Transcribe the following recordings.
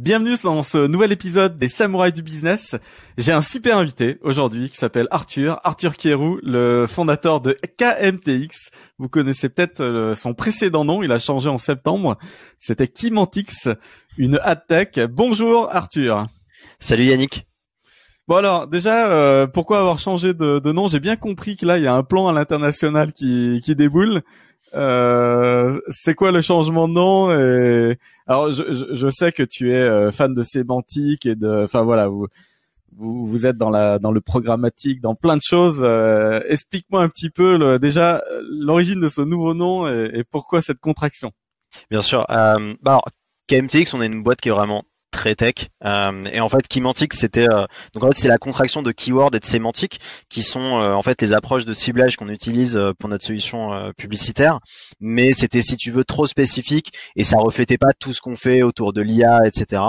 Bienvenue dans ce nouvel épisode des Samouraïs du Business. J'ai un super invité aujourd'hui qui s'appelle Arthur, Arthur Kierou, le fondateur de KMTX. Vous connaissez peut-être euh, son précédent nom, il a changé en septembre. C'était Kimantix, une ad tech. Bonjour Arthur. Salut Yannick. Bon alors déjà, euh, pourquoi avoir changé de, de nom? J'ai bien compris que là, il y a un plan à l'international qui, qui déboule. Euh, c'est quoi le changement de nom et... Alors, je, je, sais que tu es euh, fan de sémantique et de, enfin voilà, vous, vous, vous êtes dans la dans le programmatique, dans plein de choses. Euh, explique-moi un petit peu le, déjà l'origine de ce nouveau nom et, et, pourquoi cette contraction? Bien sûr. Euh, bah alors, KMTX, on est une boîte qui est vraiment très tech. Euh, et en fait, Kymantic, c'était euh, donc en fait c'est la contraction de keyword et de sémantique, qui sont euh, en fait les approches de ciblage qu'on utilise pour notre solution publicitaire. Mais c'était si tu veux trop spécifique et ça reflétait pas tout ce qu'on fait autour de l'IA, etc.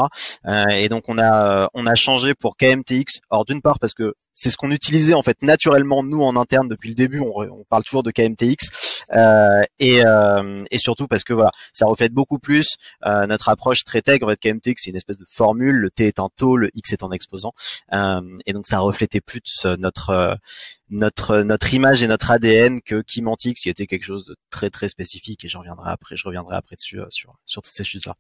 et donc on a on a changé pour KMTX. Alors d'une part parce que c'est ce qu'on utilisait en fait naturellement nous en interne depuis le début. On, parle toujours de KMTX et, euh, et surtout parce que voilà, ça reflète beaucoup plus euh, notre approche très tech. En fait, KMTX c'est une espèce de formule. Le T est un taux, le X est un exposant, euh, et donc ça reflétait plus notre notre notre image et notre ADN que Kimantix qui était quelque chose de très très spécifique. Et je reviendrai après. Je reviendrai après dessus sur sur toutes ces choses là.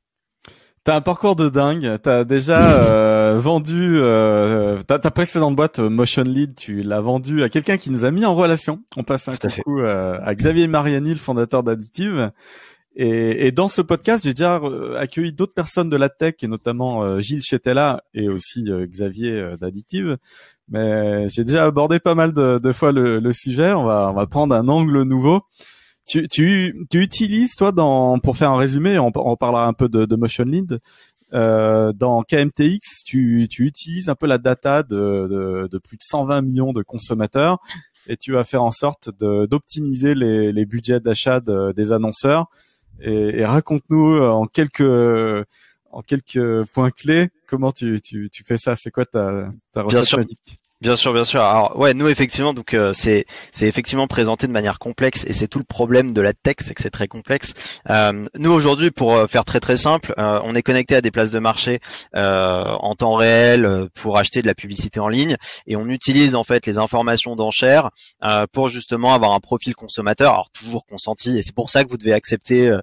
T'as un parcours de dingue. T'as déjà euh, vendu euh, ta, ta, précédente boîte euh, Motion Lead. Tu l'as vendu à quelqu'un qui nous a mis en relation. On passe un coup euh, à Xavier Mariani, le fondateur d'Additive. Et, et, dans ce podcast, j'ai déjà euh, accueilli d'autres personnes de la tech, et notamment Gilles Chetella et aussi Xavier d'Additive. Mais j'ai déjà abordé pas mal de, de fois le, le, sujet. On va, on va prendre un angle nouveau. Tu, tu, tu utilises toi dans pour faire un résumé, on, on parlera un peu de, de Motion Lead. Euh, dans KMTX, tu, tu utilises un peu la data de, de, de, plus de 120 millions de consommateurs et tu vas faire en sorte d'optimiser les, les budgets d'achat des annonceurs. Et, et raconte-nous en quelques en quelques points clés comment tu, tu, tu fais ça. C'est quoi ta, ta recette magique? Bien sûr, bien sûr. Alors ouais, nous effectivement, donc euh, c'est c'est effectivement présenté de manière complexe et c'est tout le problème de la tech, c'est que c'est très complexe. Euh, nous aujourd'hui, pour euh, faire très très simple, euh, on est connecté à des places de marché en temps réel pour acheter de la publicité en ligne et on utilise en fait les informations d'enchères pour justement avoir un profil consommateur, alors toujours consenti et c'est pour ça que vous devez accepter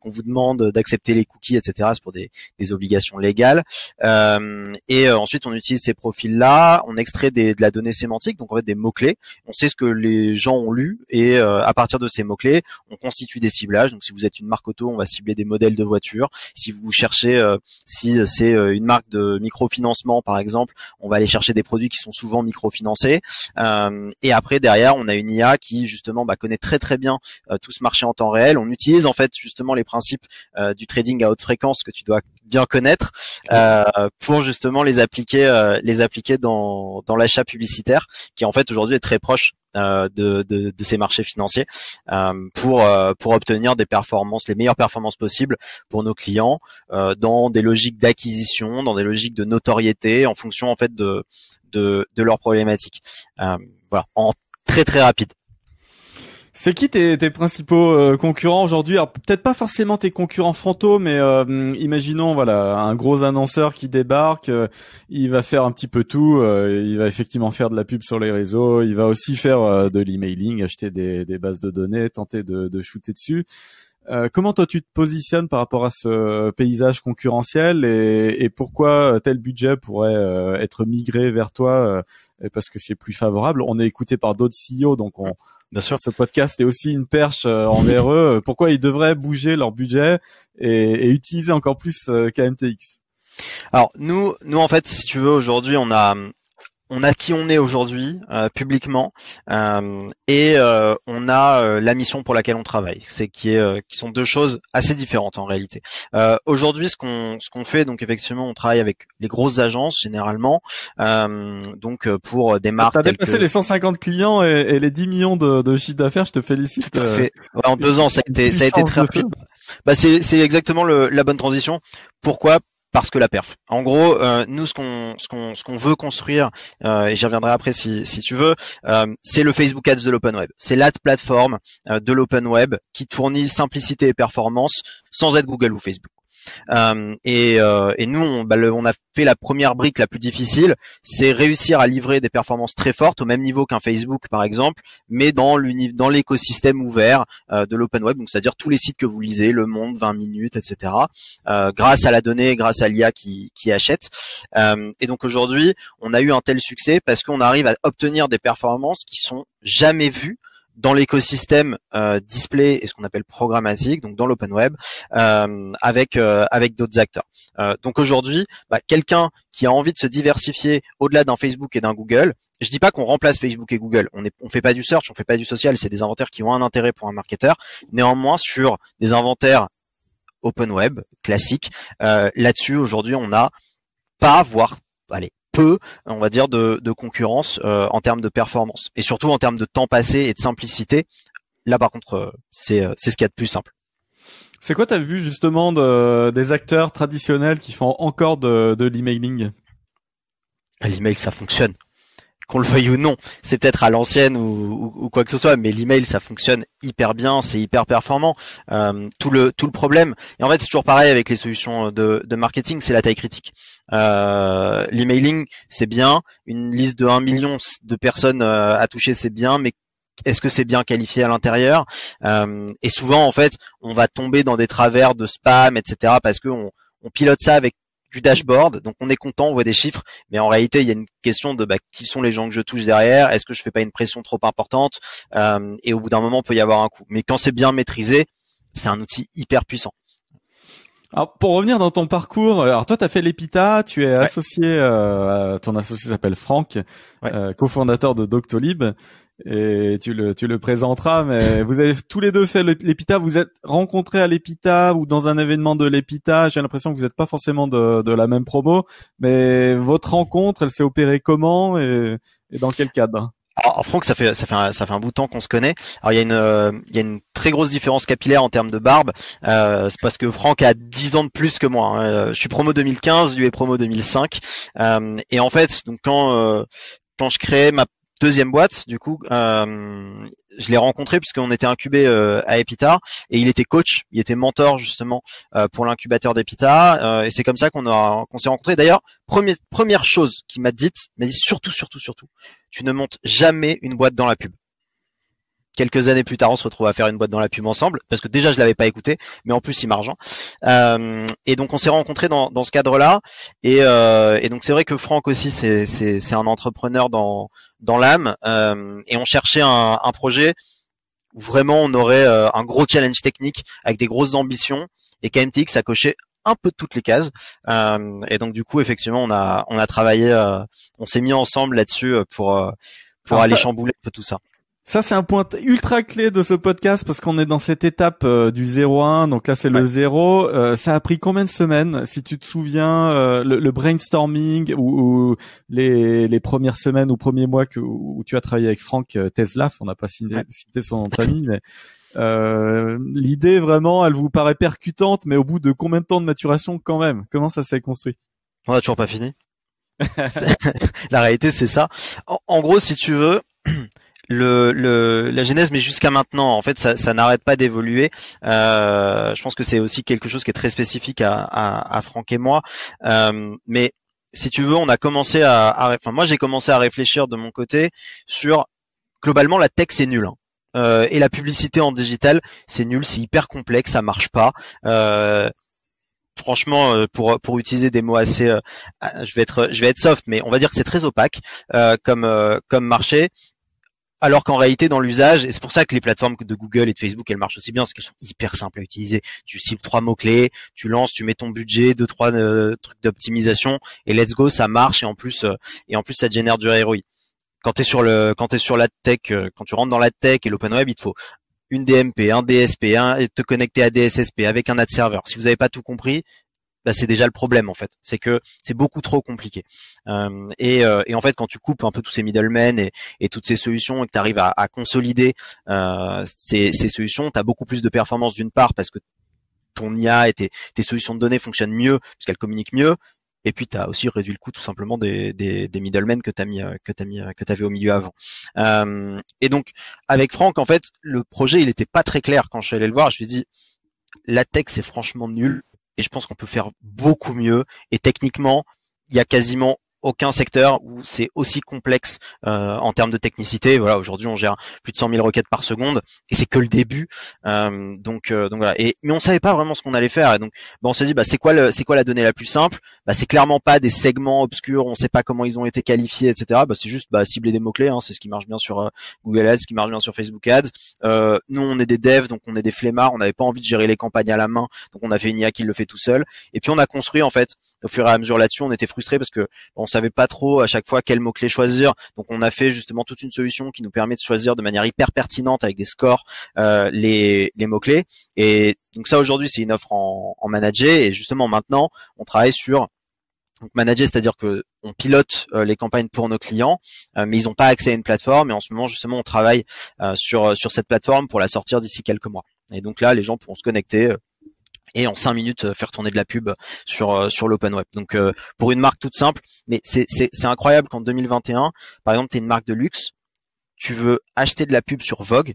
qu'on vous demande d'accepter les cookies, etc. C'est pour des, des obligations légales. et ensuite, on utilise ces profils là, on extrait de la donnée sémantique, donc en fait des mots clés. On sait ce que les gens ont lu et euh, à partir de ces mots clés, on constitue des ciblages. Donc si vous êtes une marque auto, on va cibler des modèles de voitures. Si vous cherchez, euh, si c'est euh, une marque de microfinancement par exemple, on va aller chercher des produits qui sont souvent microfinancés. et après derrière, on a une IA qui justement bah, connaît très très bien tout ce marché en temps réel. On utilise en fait justement les principes du trading à haute fréquence que tu dois bien connaître euh, pour justement les appliquer euh, les appliquer dans dans l'achat publicitaire qui en fait aujourd'hui est très proche euh, de, de, de, ces marchés financiers pour pour obtenir des performances les meilleures performances possibles pour nos clients dans des logiques d'acquisition dans des logiques de notoriété en fonction en fait de de, de leurs problématiques. Voilà. En très très rapide c'est qui tes, principaux euh, concurrents aujourd'hui? Alors peut-être pas forcément tes concurrents frontaux, mais euh, imaginons voilà un gros annonceur qui débarque, euh, il va faire un petit peu tout, il va effectivement faire de la pub sur les réseaux, il va aussi faire de l'emailing, acheter des, des, bases de données, tenter de, de shooter dessus. Comment toi tu te positionnes par rapport à ce paysage concurrentiel et, et pourquoi tel budget pourrait être migré vers toi parce que c'est plus favorable? On est écouté par d'autres CEO, donc on, Bien sûr, ce podcast est aussi une perche euh, envers eux. Pourquoi ils devraient bouger leur budget et, et utiliser encore plus euh, KMTX Alors nous, nous en fait, si tu veux, aujourd'hui, on a on a qui on est aujourd'hui euh, publiquement euh, et euh, on a la mission pour laquelle on travaille. C'est qui est qui sont deux choses assez différentes en réalité. aujourd'hui, ce qu'on ce qu'on fait, donc effectivement, on travaille avec les grosses agences généralement, donc pour des marques. T'as dépassé les 150 clients et, les 10 millions de, de chiffre d'affaires. Je te félicite. Tout à fait. en deux ans, ça a été ça a été très rapide. Bah c'est c'est exactement le, la bonne transition. Pourquoi? Parce que la perf. En gros, euh, nous ce qu'on ce qu'on ce qu'on veut construire, euh, et j'y reviendrai après si si tu veux, euh, c'est le Facebook Ads de l'open web. C'est la plateforme de l'open web qui fournit simplicité et performance sans être Google ou Facebook. Euh, et, euh, et, nous, on, bah, on, a fait la première brique la plus difficile, c'est réussir à livrer des performances très fortes au même niveau qu'un Facebook par exemple, mais dans dans l'écosystème ouvert euh, de l'open web, donc c'est-à-dire tous les sites que vous lisez, Le Monde, 20 minutes, etc. grâce à la donnée, grâce à l'IA qui, qui achète. et donc aujourd'hui, on a eu un tel succès parce qu'on arrive à obtenir des performances qui sont jamais vues dans l'écosystème euh, display et ce qu'on appelle programmatique, donc dans l'open web, euh, avec euh, avec d'autres acteurs. donc aujourd'hui, bah, quelqu'un qui a envie de se diversifier au-delà d'un Facebook et d'un Google, je dis pas qu'on remplace Facebook et Google. On ne on fait pas du search, on fait pas du social. C'est des inventaires qui ont un intérêt pour un marketeur. Néanmoins, sur des inventaires open web classiques, là-dessus aujourd'hui, on n'a pas, voire allez, peu, on va dire, de, concurrence euh, en termes de performance et surtout en termes de temps passé et de simplicité. Là, par contre, euh, c'est euh, c'est ce qu'il y a de plus simple. C'est quoi t'as vu justement de, des acteurs traditionnels qui font encore de, de l'emailing? L'email, ça fonctionne qu'on le veuille ou non. C'est peut-être à l'ancienne ou, quoi que ce soit, mais l'email ça fonctionne hyper bien, c'est hyper performant. Euh, tout le tout le problème, et en fait c'est toujours pareil avec les solutions de, marketing, c'est la taille critique. Euh, l'emailing c'est bien, une liste de 1 million de personnes euh, à toucher c'est bien, mais est-ce que c'est bien qualifié à l'intérieur? Et souvent en fait on va tomber dans des travers de spam, etc. parce que on, on pilote ça avec du dashboard. Donc on est content, on voit des chiffres, mais en réalité il y a une question de bah, qui sont les gens que je touche derrière? Est-ce que je fais pas une pression trop importante? Euh, Et au bout d'un moment, peut y avoir un coup. Mais quand c'est bien maîtrisé, c'est un outil hyper puissant. Alors pour revenir dans ton parcours, alors toi tu as fait l'EPITA, tu es associé, euh, ton associé s'appelle Franck, euh, cofondateur de Doctolib et tu le tu le présenteras mais vous avez tous les deux fait l'EPITA vous êtes rencontrés à l'EPITA ou dans un événement de l'EPITA j'ai l'impression que vous n'êtes pas forcément de, de la même promo mais votre rencontre elle s'est opérée comment et, et dans quel cadre? Alors Franck, ça fait ça fait un, ça fait un bout de temps qu'on se connaît. Alors il y a une euh, il y a une très grosse différence capillaire en termes de barbe. Euh, c'est parce que Franck a 10 ans de plus que moi. Hein. Euh, je suis promo 2015, lui est promo 2005. Euh, et en fait, donc quand euh, quand je crée ma deuxième boîte, du coup, euh, je l'ai rencontré puisqu'on était incubé euh, à Epita et il était coach, il était mentor justement euh, pour l'incubateur d'Epita et c'est comme ça qu'on a qu'on s'est rencontrés. D'ailleurs, première première chose qu'il m'a dite, m'a dit surtout surtout surtout, tu ne montes jamais une boîte dans la pub quelques années plus tard, on se retrouve à faire une boîte dans la pub ensemble, parce que déjà je l'avais pas écouté, mais en plus il m'argent. Et donc on s'est rencontrés dans, dans ce cadre-là. Et, donc c'est vrai que Franck aussi, c'est un entrepreneur dans, dans l'âme. Euh, et on cherchait un, un, projet où vraiment on aurait euh, un gros challenge technique avec des grosses ambitions. Et KMTX a coché un peu toutes les cases. Euh, et donc du coup, effectivement, on a on a travaillé, euh, on s'est mis ensemble là-dessus pour pour aller chambouler un peu tout ça. Ça, c'est un point ultra clé de ce podcast parce qu'on est dans cette étape euh, du 0-1. Donc là, c'est le 0. Euh, ça a pris combien de semaines Si tu te souviens, euh, le, brainstorming ou, les, les, premières semaines ou premiers mois que, où tu as travaillé avec Franck Teslaf, on n'a pas cité, son nom de famille, mais l'idée vraiment, elle vous paraît percutante, mais au bout de combien de temps de maturation quand même? Comment ça s'est construit? On a toujours pas fini. la réalité, c'est ça. en gros, si tu veux la genèse, mais jusqu'à maintenant, en fait, ça, n'arrête pas d'évoluer. Euh, je pense que c'est aussi quelque chose qui est très spécifique à, à, Franck et moi. Euh, mais si tu veux, on a commencé à, à enfin, moi j'ai commencé à réfléchir de mon côté sur globalement la tech c'est nul. Hein. Euh, et la publicité en digital, c'est nul, c'est hyper complexe, ça marche pas. Franchement pour pour utiliser des mots assez euh, je vais être je vais être soft mais on va dire que c'est très opaque comme comme marché alors qu'en réalité, dans l'usage, et c'est pour ça que les plateformes de Google et de Facebook, elles marchent aussi bien, parce qu'elles sont hyper simples à utiliser. Tu cibles trois mots-clés, tu lances, tu mets ton budget, deux, trois euh, trucs d'optimisation, et let's go, ça marche, et en plus, euh, et en plus, ça génère du ROI. Quand tu es sur le, quand es sur la tech, euh, quand tu rentres dans la tech et l'open web, il te faut une DMP, un DSP, te connecter à DSSP avec un ad server. Si vous n'avez pas tout compris, bah, c'est déjà le problème en fait. C'est que c'est beaucoup trop compliqué. Euh, et, euh, et, en fait, quand tu coupes un peu tous ces middlemen et, et toutes ces solutions et que tu arrives à, à consolider euh, ces, ces, solutions, tu as beaucoup plus de performance d'une part parce que ton IA et tes, tes solutions de données fonctionnent mieux parce qu'elles communiquent mieux. Et puis tu as aussi réduit le coût tout simplement des, des, des middlemen que tu as mis mis que tu avais au milieu avant. Euh, et donc avec Franck en fait, le projet, il était pas très clair quand je suis allé le voir, je lui ai dit la tech c'est franchement nul et je pense qu'on peut faire beaucoup mieux. Et techniquement, il y a quasiment aucun secteur où c'est aussi complexe euh, en termes de technicité. Voilà, aujourd'hui on gère plus de 100 000 requêtes par seconde et c'est que le début. Euh, donc, euh, donc voilà. Et mais on savait pas vraiment ce qu'on allait faire. Et donc, bah, on s'est dit, bah c'est quoi le, c'est quoi la donnée la plus simple? Bah c'est clairement pas des segments obscurs. On sait pas comment ils ont été qualifiés, etc. Bah c'est juste bah, cibler des mots clés. Hein, c'est ce qui marche bien sur Google Ads, ce qui marche bien sur Facebook Ads. nous on est des devs, donc on est des flemmards. On n'avait pas envie de gérer les campagnes à la main, donc on a fait une IA qui le fait tout seul. Et puis on a construit en fait au fur et à mesure là-dessus, on était frustré parce que on savait pas trop à chaque fois quel mot clé choisir. Donc on a fait justement toute une solution qui nous permet de choisir de manière hyper pertinente avec des scores euh, les, les mots clés. Et donc ça aujourd'hui c'est une offre en, en manager et justement maintenant on travaille sur donc manager, c'est-à-dire que on pilote euh, les campagnes pour nos clients, euh, mais ils n'ont pas accès à une plateforme. Et en ce moment, justement, on travaille euh, sur cette plateforme pour la sortir d'ici quelques mois. Et donc là, les gens pourront se connecter et en cinq minutes euh, faire tourner de la pub sur euh, sur l'open web. Donc euh, pour une marque toute simple, mais c'est c'est c'est incroyable qu'en 2021, par exemple, tu es une marque de luxe, tu veux acheter de la pub sur Vogue,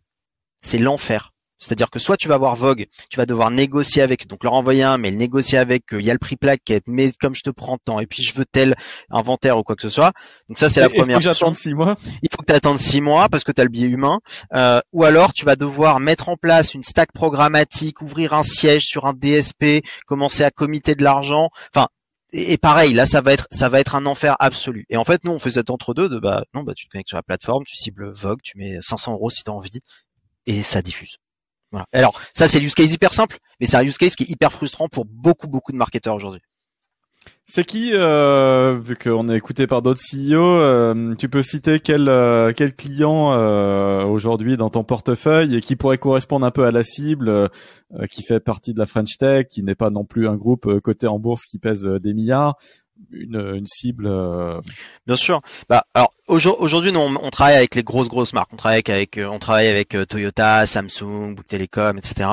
c'est l'enfer. C'est-à-dire que soit tu vas voir Vogue, tu vas devoir négocier avec, donc leur envoyer un mail, négocier avec, il y a le prix plaquette, mais comme je te prends temps, et puis je veux tel inventaire ou quoi que ce soit. Donc ça c'est la première. Il faut que j'attende six mois. Il faut que tu attendes six mois parce que tu as le biais humain. Euh, ou alors tu vas devoir mettre en place une stack programmatique, ouvrir un siège sur un DSP, commencer à comiter de l'argent. Enfin, et, pareil, là, ça va être, ça va être un enfer absolu. Et en fait, nous, on fait cet entre-deux de, bah, non, bah, tu te connectes sur la plateforme, tu cibles Vogue, tu mets 500 euros si t'as envie, et ça diffuse. Voilà. Alors ça c'est use case hyper simple, mais c'est un use case qui est hyper frustrant pour beaucoup beaucoup de marketeurs aujourd'hui. C'est qui, euh, vu qu'on est écouté par d'autres CEO, euh, tu peux citer quel euh, quel client euh, aujourd'hui dans ton portefeuille et qui pourrait correspondre un peu à la cible, euh, qui fait partie de la French Tech, qui n'est pas non plus un groupe coté en bourse qui pèse des milliards, une, une cible. Bien sûr. Bah alors Aujourd'hui, on, on, travaille avec les grosses grosses marques. On travaille avec, euh, on travaille avec euh, Toyota, Samsung, Bouygues Telecom, etc.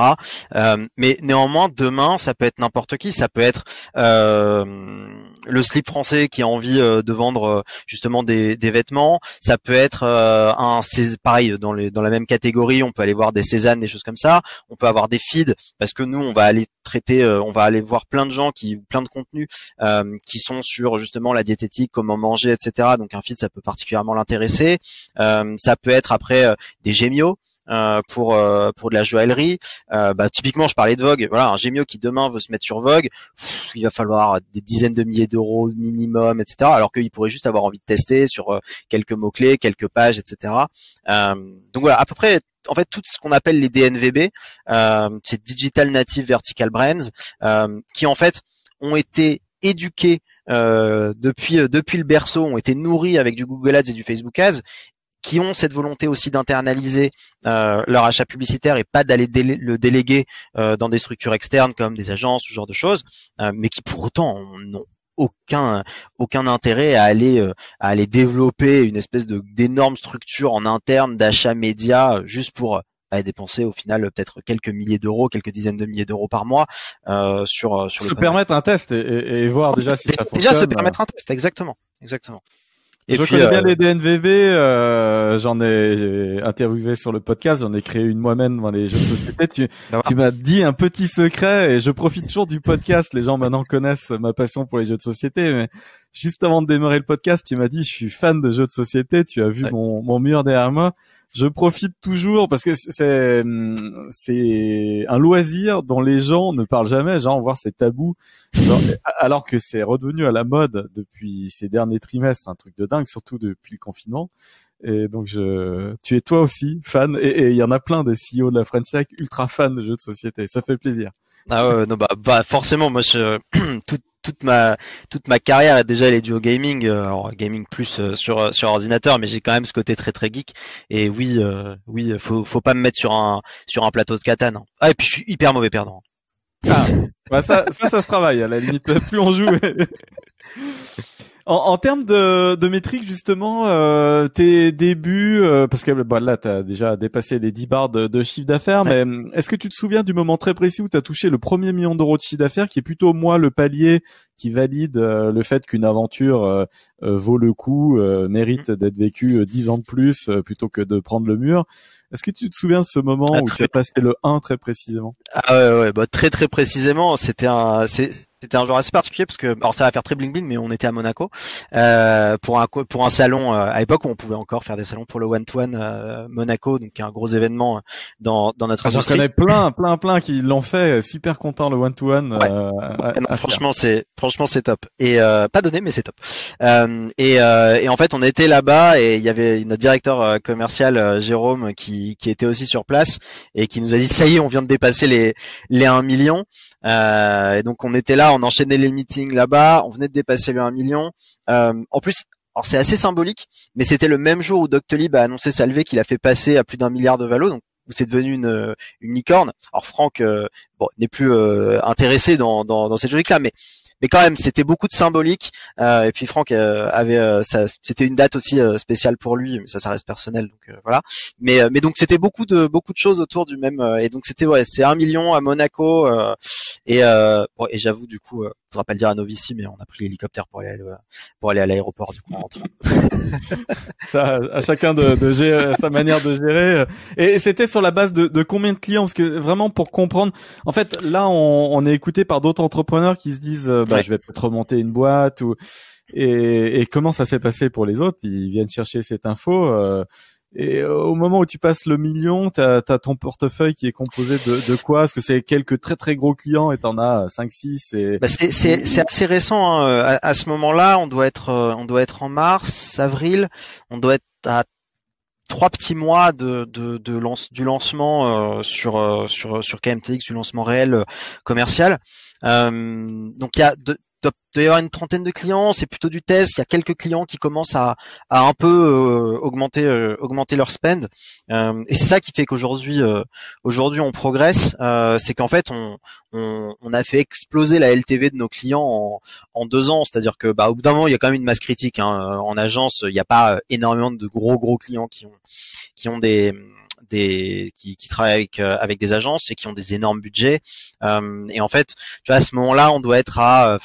Euh, mais néanmoins, demain, ça peut être n'importe qui. Ça peut être euh, le slip français qui a envie de vendre justement des, des, vêtements. Ça peut être un, pareil dans, les, dans la même catégorie. On peut aller voir des Cézanne, des choses comme ça. On peut avoir des feeds parce que nous, on va aller traiter, on va aller voir plein de gens qui, plein de contenus qui sont sur justement la diététique, comment manger, etc. Donc un feed, ça peut partir particulièrement l'intéresser. Euh, ça peut être après euh, des gémiaux. Euh, pour pour de la joaillerie. bah, typiquement, je parlais de Vogue. Voilà, un Gémio qui demain veut se mettre sur Vogue, il va falloir des dizaines de milliers d'euros minimum, etc. Alors qu'il pourrait juste avoir envie de tester sur quelques mots clés, quelques pages, etc. donc voilà, à peu près. En fait, tout ce qu'on appelle les DNVB, c'est Digital Native Vertical Brands, qui en fait ont été éduqués euh, depuis euh, depuis le berceau ont été nourris avec du Google Ads et du Facebook Ads qui ont cette volonté aussi d'internaliser euh, leur achat publicitaire et pas d'aller le déléguer dans des structures externes comme des agences, ce genre de choses, mais qui pour autant n'ont aucun aucun intérêt à aller à aller développer une espèce de d'énorme structure en interne d'achat média juste pour à dépenser au final peut-être quelques milliers d'euros, quelques dizaines de milliers d'euros par mois euh, sur euh, sur se permettre un test et, et, voir déjà si ça fonctionne. Déjà se permettre un test, exactement, exactement. Et je connais bien euh, les DNVB, euh, j'en ai interviewé sur le podcast, j'en ai créé une moi-même dans les jeux de société. Tu, tu m'as dit un petit secret et je profite toujours du podcast. Les gens maintenant connaissent ma passion pour les jeux de société, mais juste avant de démarrer le podcast, tu m'as dit je suis fan de jeux de société. Tu as vu mon, mon mur derrière moi je profite toujours parce que c'est c'est un loisir dont les gens ne parlent jamais, genre voir ces tabous, alors que c'est redevenu à la mode depuis ces derniers trimestres, un truc de dingue, surtout depuis le confinement. Et donc je, tu es toi aussi fan, et il y en a plein des CEO de la French Tech ultra fans de jeux de société. Ça fait plaisir. Ah ouais, non bah, bah forcément, moi je tout, toute ma toute ma carrière déjà elle est due au gaming, euh, gaming plus euh, sur euh, sur ordinateur, mais j'ai quand même ce côté très très geek. Et oui, oui, faut faut pas me mettre sur un sur un plateau de katane. Ah et puis je suis hyper mauvais perdant. Ah, bah ça, ça, ça se travaille à la limite. Plus on joue. En, en, termes de, de métriques justement, euh, tes débuts, euh, parce que bah, là tu as déjà dépassé les 10 barres de, de chiffre d'affaires, mais est-ce que tu te souviens du moment très précis où tu as touché le premier million d'euros de chiffre d'affaires, qui est plutôt moi le palier qui valide euh, le fait qu'une aventure euh, vaut le coup, mérite mmh. d'être vécue 10 ans de plus plutôt que de prendre le mur? Est-ce que tu te souviens de ce moment ah, où tu as passé le 1 très précisément? Ah ouais, ouais, bah très très précisément. C'était un, c'était un jour assez particulier parce que, alors ça va faire très bling bling, mais on était à Monaco euh, pour un pour un salon euh, à l'époque où on pouvait encore faire des salons pour le one to one Monaco, donc un gros événement euh, dans dans notre ah, J'en connais plein, plein, plein qui l'ont fait, super content le one to one. franchement, c'est franchement c'est top et pas donné, mais c'est top. et et en fait, on était là-bas et il y avait notre directeur commercial Jérôme qui qui, était aussi sur place et qui nous a dit ça y est, on vient de dépasser les les 1 million. Euh, et donc on était là, on enchaînait les meetings là-bas, on venait de dépasser le 1 million. Euh, en plus, alors c'est assez symbolique, mais c'était le même jour où Doctolib a annoncé sa levée qu'il a fait passer à plus d'un milliard de valo, donc où c'est devenu une, une licorne. Alors Franck euh, bon, n'est plus intéressé dans, dans, dans cette logique-là, mais mais quand même c'était beaucoup de symbolique euh, et puis Franck euh, avait euh, ça c'était une date aussi spéciale pour lui mais ça ça reste personnel donc voilà mais mais donc c'était beaucoup de beaucoup de choses autour du même et donc c'était ouais c'est un million à Monaco et bon, et j'avoue du coup faudra pas le dire à nos vici, mais on a pris l'hélicoptère pour aller pour aller à l'aéroport du coup en train. Ça, à chacun de, de gérer sa manière de gérer. Et c'était sur la base de, de, combien de clients? Parce que vraiment pour comprendre, en fait, là, on, on est écouté par d'autres entrepreneurs qui se disent, euh, bah, je vais peut-être remonter une boîte ou et, et comment ça s'est passé pour les autres? Ils viennent chercher cette info. Euh, et au moment où tu passes le million, tu as, ton portefeuille qui est composé de, de quoi? Est-ce que c'est quelques très très gros clients et t'en as 5 6 et bah c'est assez récent hein. à, ce moment-là, on doit être euh, on doit être en mars, avril, on doit être à trois petits mois de, de, de lance, du lancement euh, sur euh, sur sur KMTX, du lancement réel commercial. donc il y a de, doit y avoir une trentaine de clients, c'est plutôt du test. Il y a quelques clients qui commencent à, à un peu euh, augmenter euh, augmenter leur spend. Euh, et c'est ça qui fait qu'aujourd'hui aujourd'hui on progresse. c'est qu'en fait on, on, on, a fait exploser la LTV de nos clients en, en deux ans. C'est-à-dire que bah, au bout d'un moment il y a quand même une masse critique. Hein. En agence il n'y a pas énormément de gros gros clients qui ont qui ont des des qui, qui travaillent avec avec des agences et qui ont des énormes budgets. et en fait, tu vois, à ce moment-là, on doit être à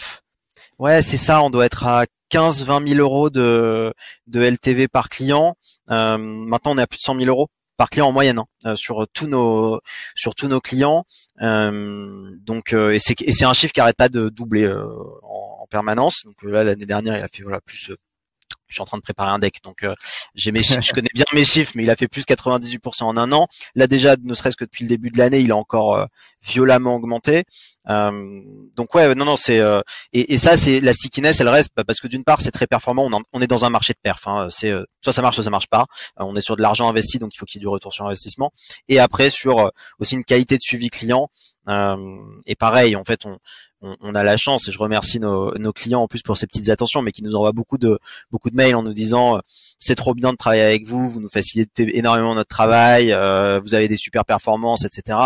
Ouais, c'est ça. On doit être à 15-20 000 euros de, de LTV par client. Euh, maintenant, on est à plus de 100 000 euros par client en moyenne hein, euh, sur tous nos sur tous nos clients. Euh, donc et c'est et c'est un chiffre qui arrête pas de doubler en, en, permanence. Donc là l'année dernière il a fait voilà plus je suis en train de préparer un deck, donc euh, j'ai mes je connais bien mes chiffres, mais il a fait plus 98% en un an. Là déjà, ne serait-ce que depuis le début de l'année, il a encore euh, violemment augmenté. Euh, donc ouais, non non, c'est et, et, ça c'est la stickiness, elle reste bah, parce que d'une part c'est très performant, on, on, est dans un marché de perf. Hein, c'est soit ça marche, soit ça marche pas. on est sur de l'argent investi, donc il faut qu'il y ait du retour sur investissement. Et après sur aussi une qualité de suivi client. et pareil, en fait, on, on, a la chance et je remercie nos, clients en plus pour ces petites attentions, mais qui nous envoient beaucoup de beaucoup de mails en nous disant euh, c'est trop bien de travailler avec vous, vous nous facilitez énormément notre travail, euh, vous avez des super performances, etc.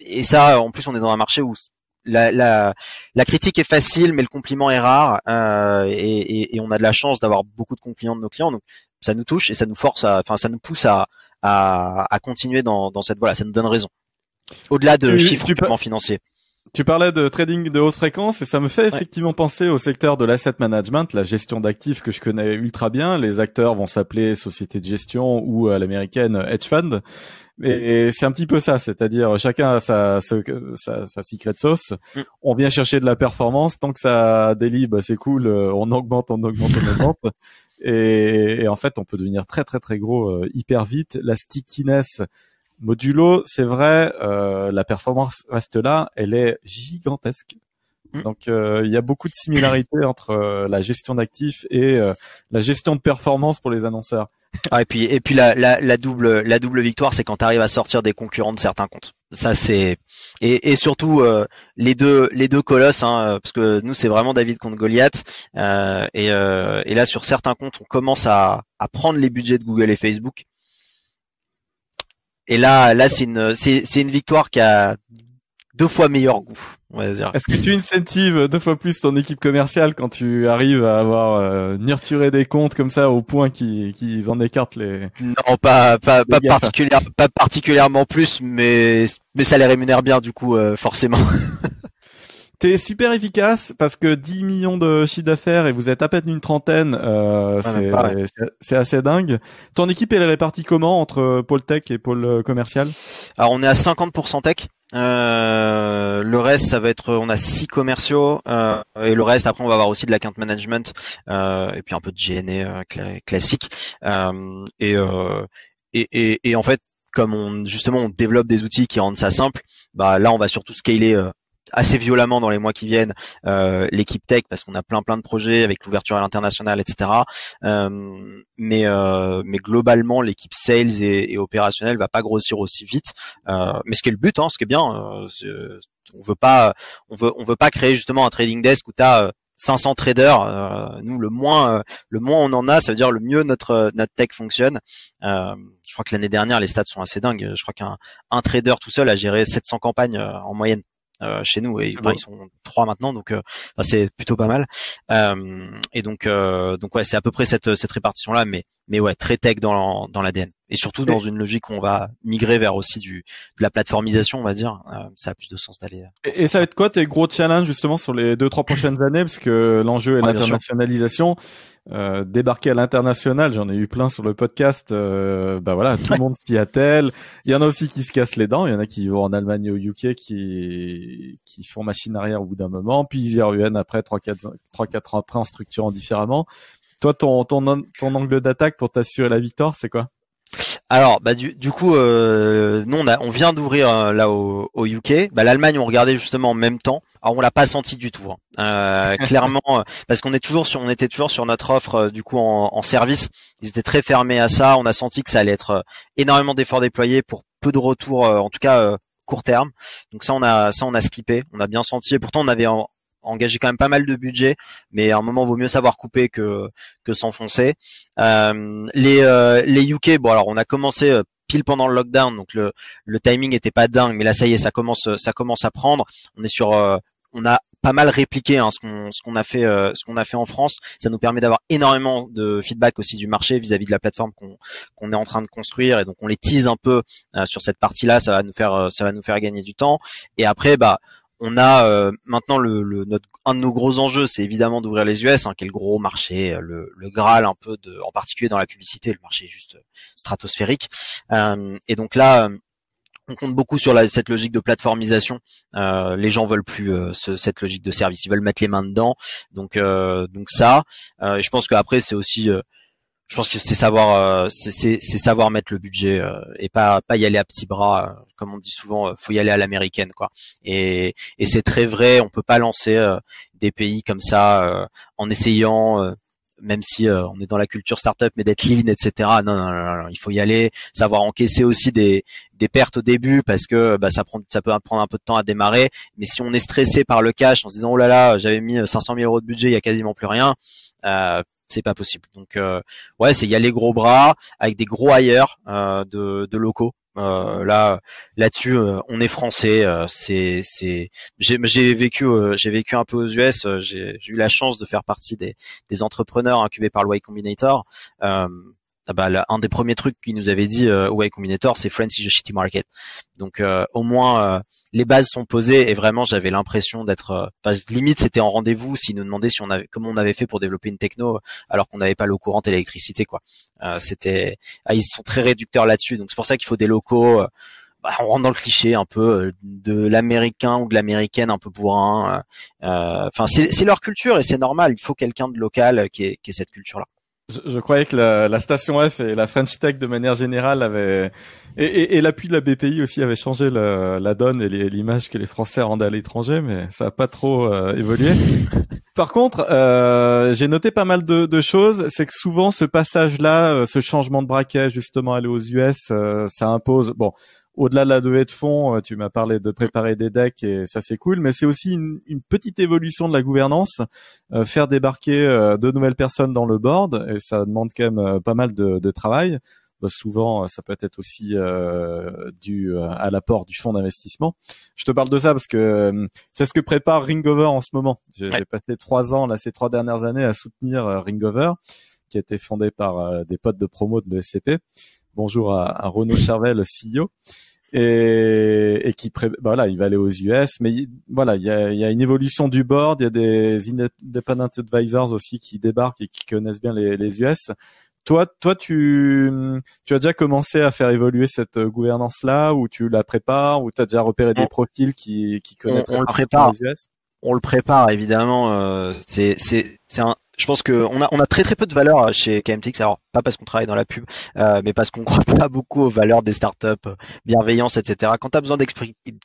Et ça, en plus, on est dans un marché où la, la, critique est facile, mais le compliment est rare, euh, et, on a de la chance d'avoir beaucoup de compliments de nos clients, donc ça nous touche et ça nous force, à, enfin ça nous pousse à, à, continuer dans, cette voie, ça nous donne raison. Au-delà de chiffres financiers. Tu parlais de trading de haute fréquence et ça me fait effectivement penser au secteur de l'asset management, la gestion d'actifs que je connais ultra bien. Les acteurs vont s'appeler société de gestion ou à l'américaine hedge fund. Et c'est un petit peu ça, c'est-à-dire chacun a sa, sa, sa secret sauce. Mm. On vient chercher de la performance, tant que ça délie, bah c'est cool, euh, on augmente, on augmente, on augmente. Et, et, en fait, on peut devenir très très très gros euh, hyper vite. La stickiness Modulo, c'est vrai, euh, la performance reste là, elle est gigantesque. Mm. Donc euh, il y a beaucoup de similarités entre euh, la gestion d'actifs et euh, la gestion de performance pour les annonceurs. Ah, et puis et puis la, la, la double la double victoire, c'est quand tu arrives à sortir des concurrents de certains comptes. Ça c'est et, et surtout les deux les deux colosses, hein, parce que nous c'est vraiment David contre Goliath. et, et là sur certains comptes, on commence à, à prendre les budgets de Google et Facebook. Et là là c'est une c'est c'est une victoire qui a deux fois meilleur goût. Est-ce que tu incentives deux fois plus ton équipe commerciale quand tu arrives à avoir euh, nurturé des comptes comme ça au point qu'ils en écartent les Non, pas pas pas, pas particulièrement plus, mais mais ça les rémunère bien du coup euh, forcément. T'es super efficace parce que 10 millions de chiffre d'affaires et vous êtes à peine une trentaine, euh, c'est assez dingue. Ton équipe elle est répartie comment entre pôle tech et pôle euh, commercial? Alors on est à 50% tech euh, le reste, ça va être, on a six commerciaux euh, et le reste, après, on va avoir aussi de l'account management euh, et puis un peu de GNA classique. Et, et, et, en fait, comme on justement on développe des outils qui rendent ça simple, bah là, on va surtout scaler assez violemment dans les mois qui viennent euh, l'équipe tech parce qu'on a plein plein de projets avec l'ouverture à l'international etc euh, mais euh, mais globalement l'équipe sales et, et opérationnelle va pas grossir aussi vite euh, mais ce qui est le but hein, ce qui est bien euh, on veut pas on veut on veut pas créer justement un trading desk où tu as 500 traders, nous le moins le moins on en a, ça veut dire le mieux notre notre tech fonctionne. je crois que l'année dernière les stats sont assez dingues. Je crois qu'un un trader tout seul a géré 700 campagnes en moyenne. Euh, chez nous et ils sont trois maintenant donc euh, c'est plutôt pas mal. Euh, et donc donc ouais c'est à peu près cette cette répartition là mais mais ouais très tech dans dans l'ADN et surtout dans une logique où on va migrer vers aussi du de la plateformisation on va dire. Euh, ça a plus de sens d'aller euh, et, ça va être quoi tes gros challenges justement sur les deux trois prochaines années? Parce que l'enjeu est l'internationalisation. Euh, débarquer à l'international j'en ai eu plein sur le podcast euh, bah voilà tout le monde s'y attelle. Il y en a aussi qui se cassent les dents. Il y en a qui vont en Allemagne ou au UK qui qui font machine arrière au bout d'un moment puis ils y reviennent après trois quatre trois quatre ans après en structurant différemment toi, ton, ton, ton angle d'attaque pour t'assurer la victoire, c'est quoi? Alors, bah du, du coup, euh, nous on, a, on vient d'ouvrir euh, là au, au UK. Bah, L'Allemagne, on regardait justement en même temps. Alors on l'a pas senti du tout, hein. euh, clairement, parce qu'on est toujours sur, on était toujours sur notre offre euh, du coup en, en, service. Ils étaient très fermés à ça. On a senti que ça allait être énormément d'efforts déployés pour peu de retours, en tout cas court terme. Donc ça on a, ça on a skippé. On a bien senti. Et pourtant on avait en, engagé quand même pas mal de budget, mais à un moment vaut mieux savoir couper que que s'enfoncer. Euh, les euh, les UK, bon alors on a commencé euh, pile pendant le lockdown, donc le le timing était pas dingue, mais là ça y est, ça commence ça commence à prendre. On est sur on a pas mal répliqué hein, ce qu'on ce qu'on a fait ce qu'on a fait en France. Ça nous permet d'avoir énormément de feedback aussi du marché vis-à-vis de la plateforme qu'on qu'on est en train de construire et donc on les tease un peu sur cette partie-là. Ça va nous faire ça va nous faire gagner du temps. Et après bah on a euh, maintenant le, le, notre, un de nos gros enjeux, c'est évidemment d'ouvrir les US, hein, qui est le gros marché, euh, le, le, Graal un peu de, en particulier dans la publicité, le marché est juste stratosphérique. Euh, et donc là, on compte beaucoup sur la, cette logique de plateformisation. Euh, les gens veulent plus ce, cette logique de service, ils veulent mettre les mains dedans. Donc, donc ça. je pense qu'après c'est aussi je pense que c'est savoir euh, c'est savoir mettre le budget euh, et pas pas y aller à petits bras euh, comme on dit souvent faut y aller à l'américaine quoi. Et et c'est très vrai on peut pas lancer des pays comme ça en essayant même si on est dans la culture startup mais d'être lean etc non non, non non, il faut y aller savoir encaisser aussi des des pertes au début parce que bah, ça prend ça peut prendre un peu de temps à démarrer. Mais si on est stressé par le cash en se disant oh là là j'avais mis 500 000 euros de budget il y a quasiment plus rien euh, c'est pas possible. Donc euh, ouais, c'est y a les gros bras avec des gros ailleurs euh, de, de locaux. Euh, là là-dessus on est français c'est c'est j'ai vécu j'ai vécu un peu aux US j'ai eu la chance de faire partie des des entrepreneurs incubés par le Y Combinator ah bah, un des premiers trucs qu'il nous avait dit euh, Y Combinator, c'est Friends is a shitty market. Donc euh, au moins euh, les bases sont posées et vraiment j'avais l'impression d'être, euh, limite c'était en rendez-vous s'ils nous demandaient si on avait, comment on avait fait pour développer une techno alors qu'on n'avait pas l'eau courante et l'électricité quoi. c'était, ah, ils sont très réducteurs là-dessus. Donc c'est pour ça qu'il faut des locaux. Bah, on rentre dans le cliché un peu de l'américain ou de l'américaine un peu bourrin. Enfin c'est leur culture et c'est normal. Il faut quelqu'un de local qui ait, qui ait cette culture là. Je, croyais que la, la, station F et la French Tech de manière générale avaient et, et, et l'appui de la BPI aussi avait changé le, la donne et l'image que les Français rendent à l'étranger, mais ça a pas trop euh, évolué. Par contre, euh, j'ai noté pas mal de, de choses. C'est que souvent ce passage-là, euh, ce changement de braquet, justement aller aux US, euh, ça impose. Bon, au-delà de la levée de fonds, tu m'as parlé de préparer des decks et ça c'est cool, mais c'est aussi une, une, petite évolution de la gouvernance, faire débarquer de nouvelles personnes dans le board et ça demande quand même pas mal de, de travail. Bah, souvent ça peut être aussi euh, dû euh, à l'apport du fonds d'investissement. Je te parle de ça parce que euh, c'est ce que prépare Ringover en ce moment. J'ai passé trois ans là ces trois dernières années à soutenir Ringover, qui a été fondé par des potes de promo de l'ESCP. Bonjour à, à Renaud Charvet, le CEO. Et, et, qui pré... Bah, voilà, il va aller aux US, mais voilà, il y a, y a, une évolution du board, il y a des independent advisors aussi qui débarquent et qui connaissent bien les, les US. Toi, toi, tu, tu as déjà commencé à faire évoluer cette gouvernance-là, ou tu la prépares, ou tu as déjà repéré des profils qui, qui connaissent on, le prépare. On le prépare évidemment. Euh, c'est, c'est, c'est un, je pense qu'on a on a très très peu de valeur chez KMTX. Alors pas parce qu'on travaille dans la pub, euh, mais parce qu'on croit pas beaucoup aux valeurs des startups, euh, bienveillance, etc. Quand tu as besoin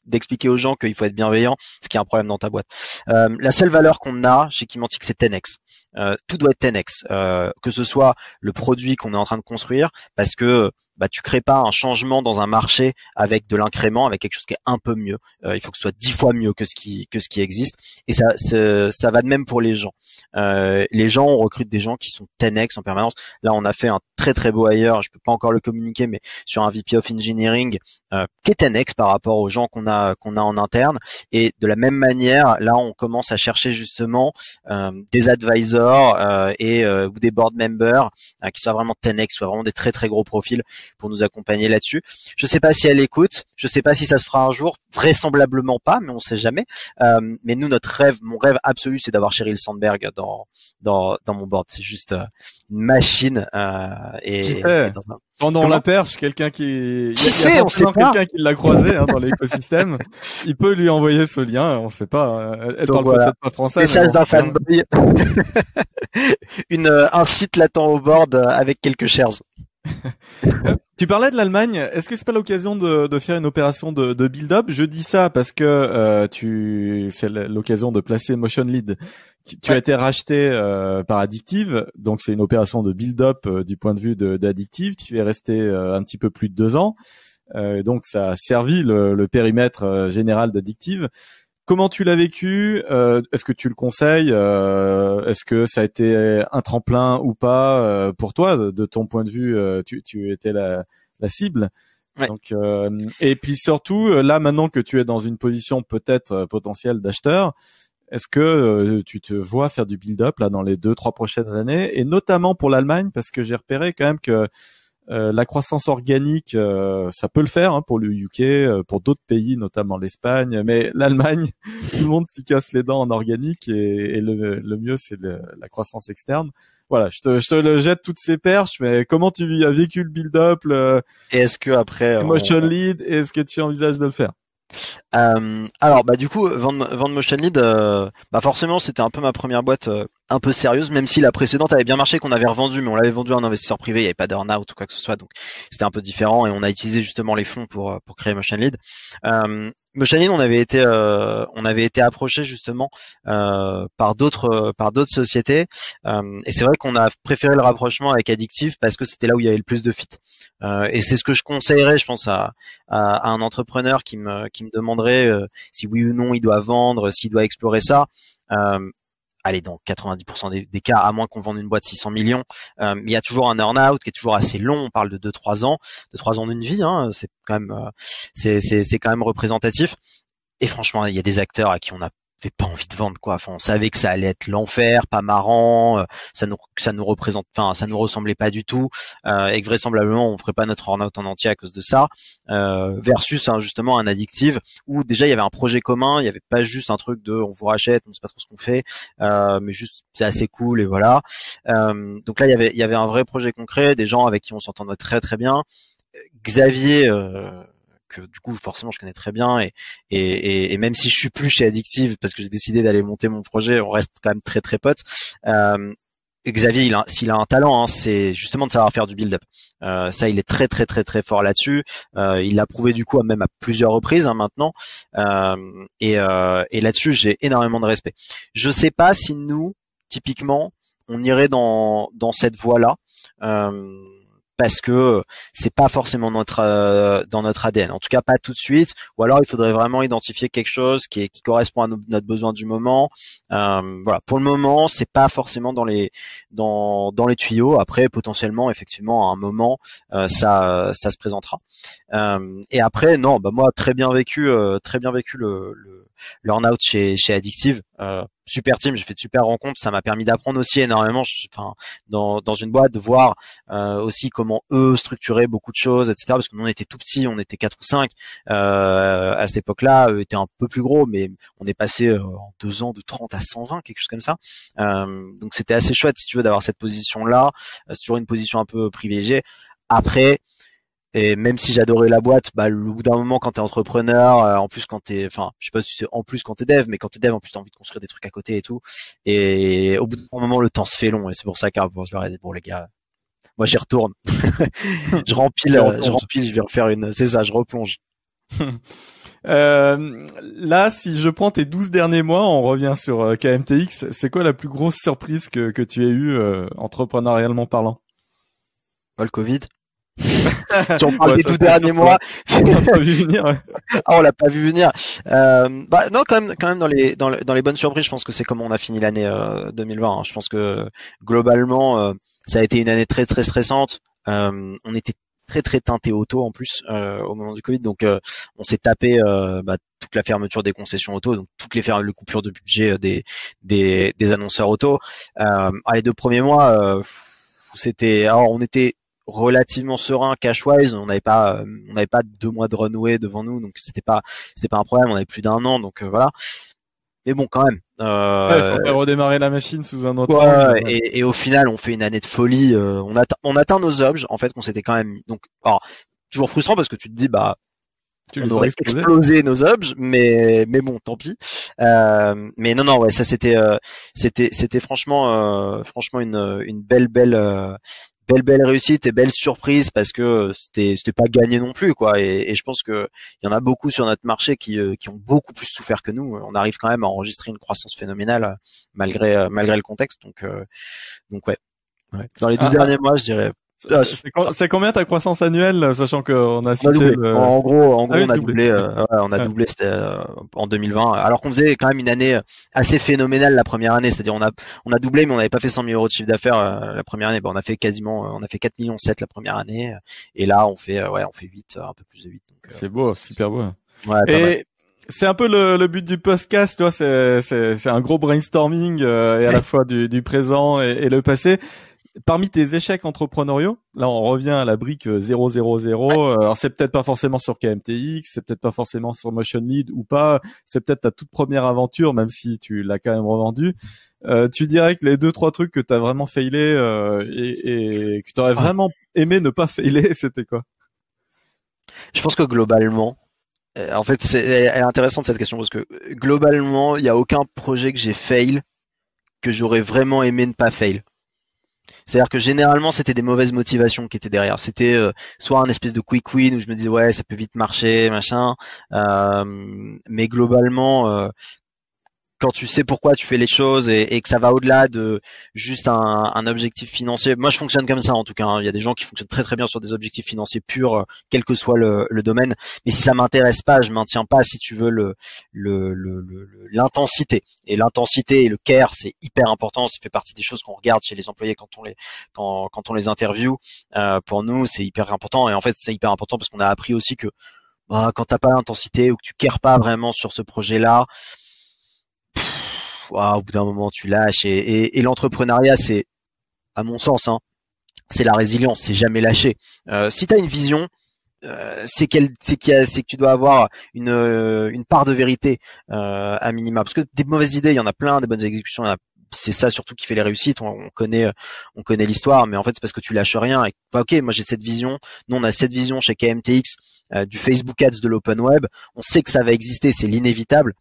d'expliquer aux gens qu'il faut être bienveillant, ce qui est un problème dans ta boîte. Euh, la seule valeur qu'on a chez Kimantic, c'est 10x. Euh, tout doit être 10x, euh, que ce soit le produit qu'on est en train de construire, parce que bah, tu crées pas un changement dans un marché avec de l'incrément, avec quelque chose qui est un peu mieux. Euh, il faut que ce soit dix fois mieux que ce qui que ce qui existe. Et ça, ça va de même pour les gens. Euh, les gens, on recrute des gens qui sont 10x en permanence. Là, on a fait un très très beau ailleurs. Je peux pas encore le communiquer, mais sur un VP of Engineering euh, qui est 10x par rapport aux gens qu'on a qu'on a en interne. Et de la même manière, là, on commence à chercher justement euh, des advisors euh, et euh, ou des board members qui soient vraiment 10x, soit vraiment des très très gros profils pour nous accompagner là-dessus. Je sais pas si elle écoute, je sais pas si ça se fera un jour, vraisemblablement pas, mais on sait jamais. Euh, mais nous, notre rêve, mon rêve absolu, c'est d'avoir Sheryl Sandberg dans dans dans mon board. C'est juste euh, une machine. Euh, et, dans la perche, quelqu'un qui, qui sait, on sait quelqu'un qui l'a croisé hein, dans l'écosystème, il peut lui envoyer ce lien. On sait pas. Elle, parle peut-être pas français. Message d'un fanboy. une un site latent au board avec quelques shares. tu parlais de l'Allemagne. Est-ce que c'est pas l'occasion de, de, faire une opération de, de build-up? Je dis ça parce que euh, tu, c'est l'occasion de placer Motion Lead. Tu, as été racheté euh, par Addictive, donc c'est une opération de build-up euh, du point de vue d'Addictive. Tu es resté un petit peu plus de deux ans, donc ça a servi le, le périmètre général d'Addictive. Comment tu l'as vécu euh, Est-ce que tu le conseilles euh, Est-ce que ça a été un tremplin ou pas euh, pour toi de, ton point de vue tu, tu, étais la, la cible. Donc, et puis surtout, là maintenant que tu es dans une position peut-être potentielle d'acheteur, est-ce que tu te vois faire du build-up là dans les deux trois prochaines années? Et notamment pour l'Allemagne parce que j'ai repéré quand même que euh, la croissance organique, euh, ça peut le faire hein, pour le UK, euh, pour d'autres pays, notamment l'Espagne, mais l'Allemagne, tout le monde s'y casse les dents en organique et, le, mieux c'est la croissance externe. Voilà, je te, je te le jette toutes ces perches, mais comment tu as vécu le build-up, et est-ce que après motion lead, est-ce que tu envisages de le faire? Euh, alors bah du coup Vend, Motion Lead, euh, bah forcément c'était un peu ma première boîte euh, un peu sérieuse, même si la précédente avait bien marché, qu'on avait revendu, mais on l'avait vendu à un investisseur privé, il n'y avait pas d'earn-out ou quoi que ce soit, donc c'était un peu différent et on a utilisé justement les fonds pour pour créer Motion Lead. Motionin, on avait été, euh, on avait été approché justement euh, par d'autres, euh, par d'autres sociétés, et c'est vrai qu'on a préféré le rapprochement avec Addictive parce que c'était là où il y avait le plus de fit. et c'est ce que je conseillerais, je pense à, à, un entrepreneur qui me, qui me demanderait si oui ou non il doit vendre, s'il doit explorer ça allez, dans 90% des, cas, à moins qu'on vende une boîte 600 millions, euh, il y a toujours un earn-out qui est toujours assez long. On parle de 2-3 ans, de 3 ans d'une vie. Hein, c'est quand même, euh, c'est, c'est, c'est quand même représentatif. Et franchement, il y a des acteurs à qui on a pas envie de vendre quoi. Enfin, on savait que ça allait être l'enfer, pas marrant, euh, ça nous ça représente, enfin ça nous ressemblait pas du tout, euh, et que vraisemblablement on ferait pas notre earn-out en entier à cause de ça. Euh, versus hein, justement un addictive où déjà il y avait un projet commun, il y avait pas juste un truc de on vous rachète, on sait pas trop ce qu'on fait, mais juste c'est assez cool et voilà. Donc là il y avait un vrai projet concret, des gens avec qui on s'entendait très très bien. Xavier que du coup forcément je connais très bien et, même si je suis plus chez Addictive parce que j'ai décidé d'aller monter mon projet, on reste quand même très très potes. Euh, Xavier, il a, s'il a un talent, hein, c'est justement de savoir faire du build-up. Euh, ça, il est très très très très fort là-dessus. Euh, il l'a prouvé du coup même à plusieurs reprises hein, maintenant. Euh, et, et là-dessus, j'ai énormément de respect. Je sais pas si nous, typiquement, on irait dans dans cette voie-là parce que c'est pas forcément notre euh, dans notre ADN. En tout cas, pas tout de suite. Ou alors, il faudrait vraiment identifier quelque chose qui, est, qui correspond à notre besoin du moment. Euh, voilà. Pour le moment, c'est pas forcément dans les dans dans les tuyaux. Après, potentiellement, effectivement, à un moment, euh, ça ça se présentera. et après, non, bah moi, très bien vécu, très bien vécu le, le learn-out chez, chez Addictive. Euh, super team, j'ai fait de super rencontres, ça m'a permis d'apprendre aussi énormément enfin, dans, dans une boîte, de voir euh, aussi comment eux structuraient beaucoup de choses, etc. Parce que nous on était tout petits, on était quatre ou cinq euh, à cette époque-là, eux étaient un peu plus gros, mais on est passé euh, en deux ans de 30 à 120, quelque chose comme ça. Euh, donc c'était assez chouette si tu veux d'avoir cette position-là. c'est toujours une position un peu privilégiée. Après, et même si j'adorais la boîte, bah, au bout d'un moment, quand t'es entrepreneur, euh, en plus quand t'es, enfin, je sais pas si c'est en plus quand t'es dev, mais quand t'es dev, en plus t'as envie de construire des trucs à côté et tout. Et au bout d'un moment, le temps se fait long, et c'est pour ça qu'à je leur ai dit bon les gars, moi j'y retourne, je rempile, je rempile, je vais refaire une, c'est ça, je replonge. Euh, là, si je prends tes 12 derniers mois, on revient sur euh, KMTX, c'est quoi la plus grosse surprise que, que tu aies eue euh, entrepreneurialement parlant? Pas le Covid. si on parle des tout derniers mois, on l'a pas vu venir. ah, on l'a pas vu venir. Euh, bah non, quand même, quand même dans les dans, dans les bonnes surprises, je pense que c'est comme on a fini l'année 2020. Euh, hein. Je pense que globalement, euh, ça a été une année très très stressante. On était très très teinté auto en plus au moment du Covid, donc on s'est tapé bah, toute la fermeture des concessions auto, donc toutes les, les coupures de budget des des, des annonceurs auto. Euh, les deux premiers mois, c'était alors on était relativement serein cash-wise. On n'avait pas, euh, on n'avait pas deux mois de runway devant nous, donc c'était pas, c'était pas un problème. On avait plus d'un an, donc euh, voilà. Mais bon, quand même. Euh, il faut redémarrer la machine sous un autre. Ouais, et, et, au final, on fait une année de folie. on atteint, on atteint nos objets en fait qu'on s'était quand même mis. Donc, alors, toujours frustrant parce que tu te dis bah tu on aurait explosé nos objets, mais mais bon, tant pis. Euh, mais non, non, ouais, ça c'était c'était c'était franchement franchement une une belle belle belle belle réussite et belle surprise parce que c'était c'était pas gagné non plus quoi. Et, et je pense que il y en a beaucoup sur notre marché qui euh, qui ont beaucoup plus souffert que nous. On arrive quand même à enregistrer une croissance phénoménale euh, malgré euh, malgré le contexte. Donc donc ouais, ouais. dans les deux ah, derniers mois je dirais c'est combien ta croissance annuelle, sachant qu'on a cité le... En gros, en gros, ah on a doublé, euh, on a doublé euh, en 2020, alors qu'on faisait quand même une année assez phénoménale la première année, c'est-à-dire on a on a doublé, mais on n'avait pas fait 100 000 euros de chiffre d'affaires euh, la première année. Bon, on a fait quasiment, on a fait 4 millions 7 la première année, et là on fait ouais, on fait 8, un peu plus de 8. C'est beau, super beau. Ouais, et c'est un peu le, le, but du podcast, tu vois, c'est c'est un gros brainstorming et à la fois du, du présent et, et le passé parmi tes échecs entrepreneuriaux, là on revient à la brique 000. Euh, Alors c'est peut-être pas forcément sur KMTX, c'est peut-être pas forcément sur Motion Lead ou pas. C'est peut-être ta toute première aventure, même si tu l'as quand même revendue. Euh, tu dirais que les deux trois trucs que tu as vraiment failé euh, et, et, que tu aurais vraiment aimé ne pas failer, c'était quoi? Je pense que globalement, euh, en fait, c'est elle est intéressante cette question parce que globalement, il y a aucun projet que j'ai fail que j'aurais vraiment aimé ne pas fail. C'est-à-dire que généralement c'était des mauvaises motivations qui étaient derrière. C'était euh, soit un espèce de quick win où je me disais ouais ça peut vite marcher machin, euh, mais globalement euh, quand tu sais pourquoi tu fais les choses et, que ça va au-delà de juste un, objectif financier. Moi, je fonctionne comme ça en tout cas. Hein. Il y a des gens qui fonctionnent très très bien sur des objectifs financiers purs, quel que soit le, domaine. Mais si ça m'intéresse pas, je maintiens pas, si tu veux, le l'intensité. et l'intensité et le care, c'est hyper important. Ça fait partie des choses qu'on regarde chez les employés quand on les quand, quand on les interview. Euh, pour nous, c'est hyper important. Et en fait, c'est hyper important parce qu'on a appris aussi que bah, quand t'as pas l'intensité ou que tu cares pas vraiment sur ce projet-là, au bout d'un moment tu lâches et, et, l'entrepreneuriat c'est à mon sens hein, c'est la résilience c'est jamais lâcher. Euh, si tu as une vision euh, c'est qu'elle qu'il c'est que tu dois avoir une euh, une part de vérité euh, à minima. Parce que des mauvaises idées il y en a plein des bonnes exécutions c'est ça surtout qui fait les réussites. On, connaît on connaît l'histoire mais en fait c'est parce que tu lâches rien et bah, ok moi j'ai cette vision. Nous on a cette vision chez KMTX du Facebook Ads de l'open web. On sait que ça va exister c'est l'inévitable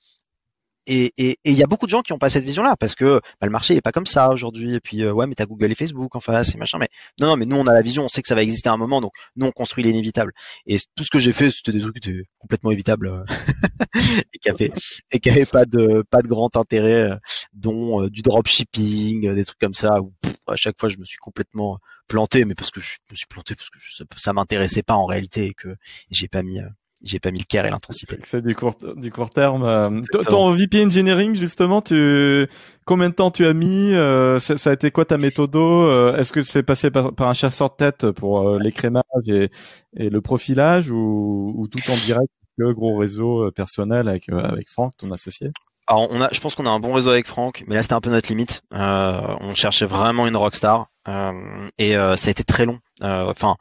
et il et, y a beaucoup de gens qui ont pas cette vision-là parce que bah, le marché est pas comme ça aujourd'hui. Et puis ouais, mais t'as Google et Facebook en face et machin. Mais non, non, mais nous on a la vision, on sait que ça va exister à un moment, donc nous on construit l'inévitable. Et tout ce que j'ai fait, c'était des trucs qui étaient complètement évitables et qui avaient et qui avaient pas de pas de grand intérêt, dont du dropshipping, des trucs comme ça. Où à chaque fois je me suis complètement planté, mais parce que je me suis planté parce que ça, ça m'intéressait pas en réalité et que j'ai pas mis j'ai pas mis le care et l'intensité. C'est du court du court terme. Euh, ton VP engineering justement, tu combien de temps tu as mis euh, ça, ça, a été quoi ta méthode euh, Est-ce que c'est passé par, un chasseur de tête pour l'écrémage et, et, le profilage ou, ou, tout en direct le gros réseau personnel avec avec Franck, ton associé? Alors on a, je pense qu'on a un bon réseau avec Franck, mais là c'était un peu notre limite. Euh, on cherchait vraiment une rockstar euh, et euh, ça a été très long. Enfin,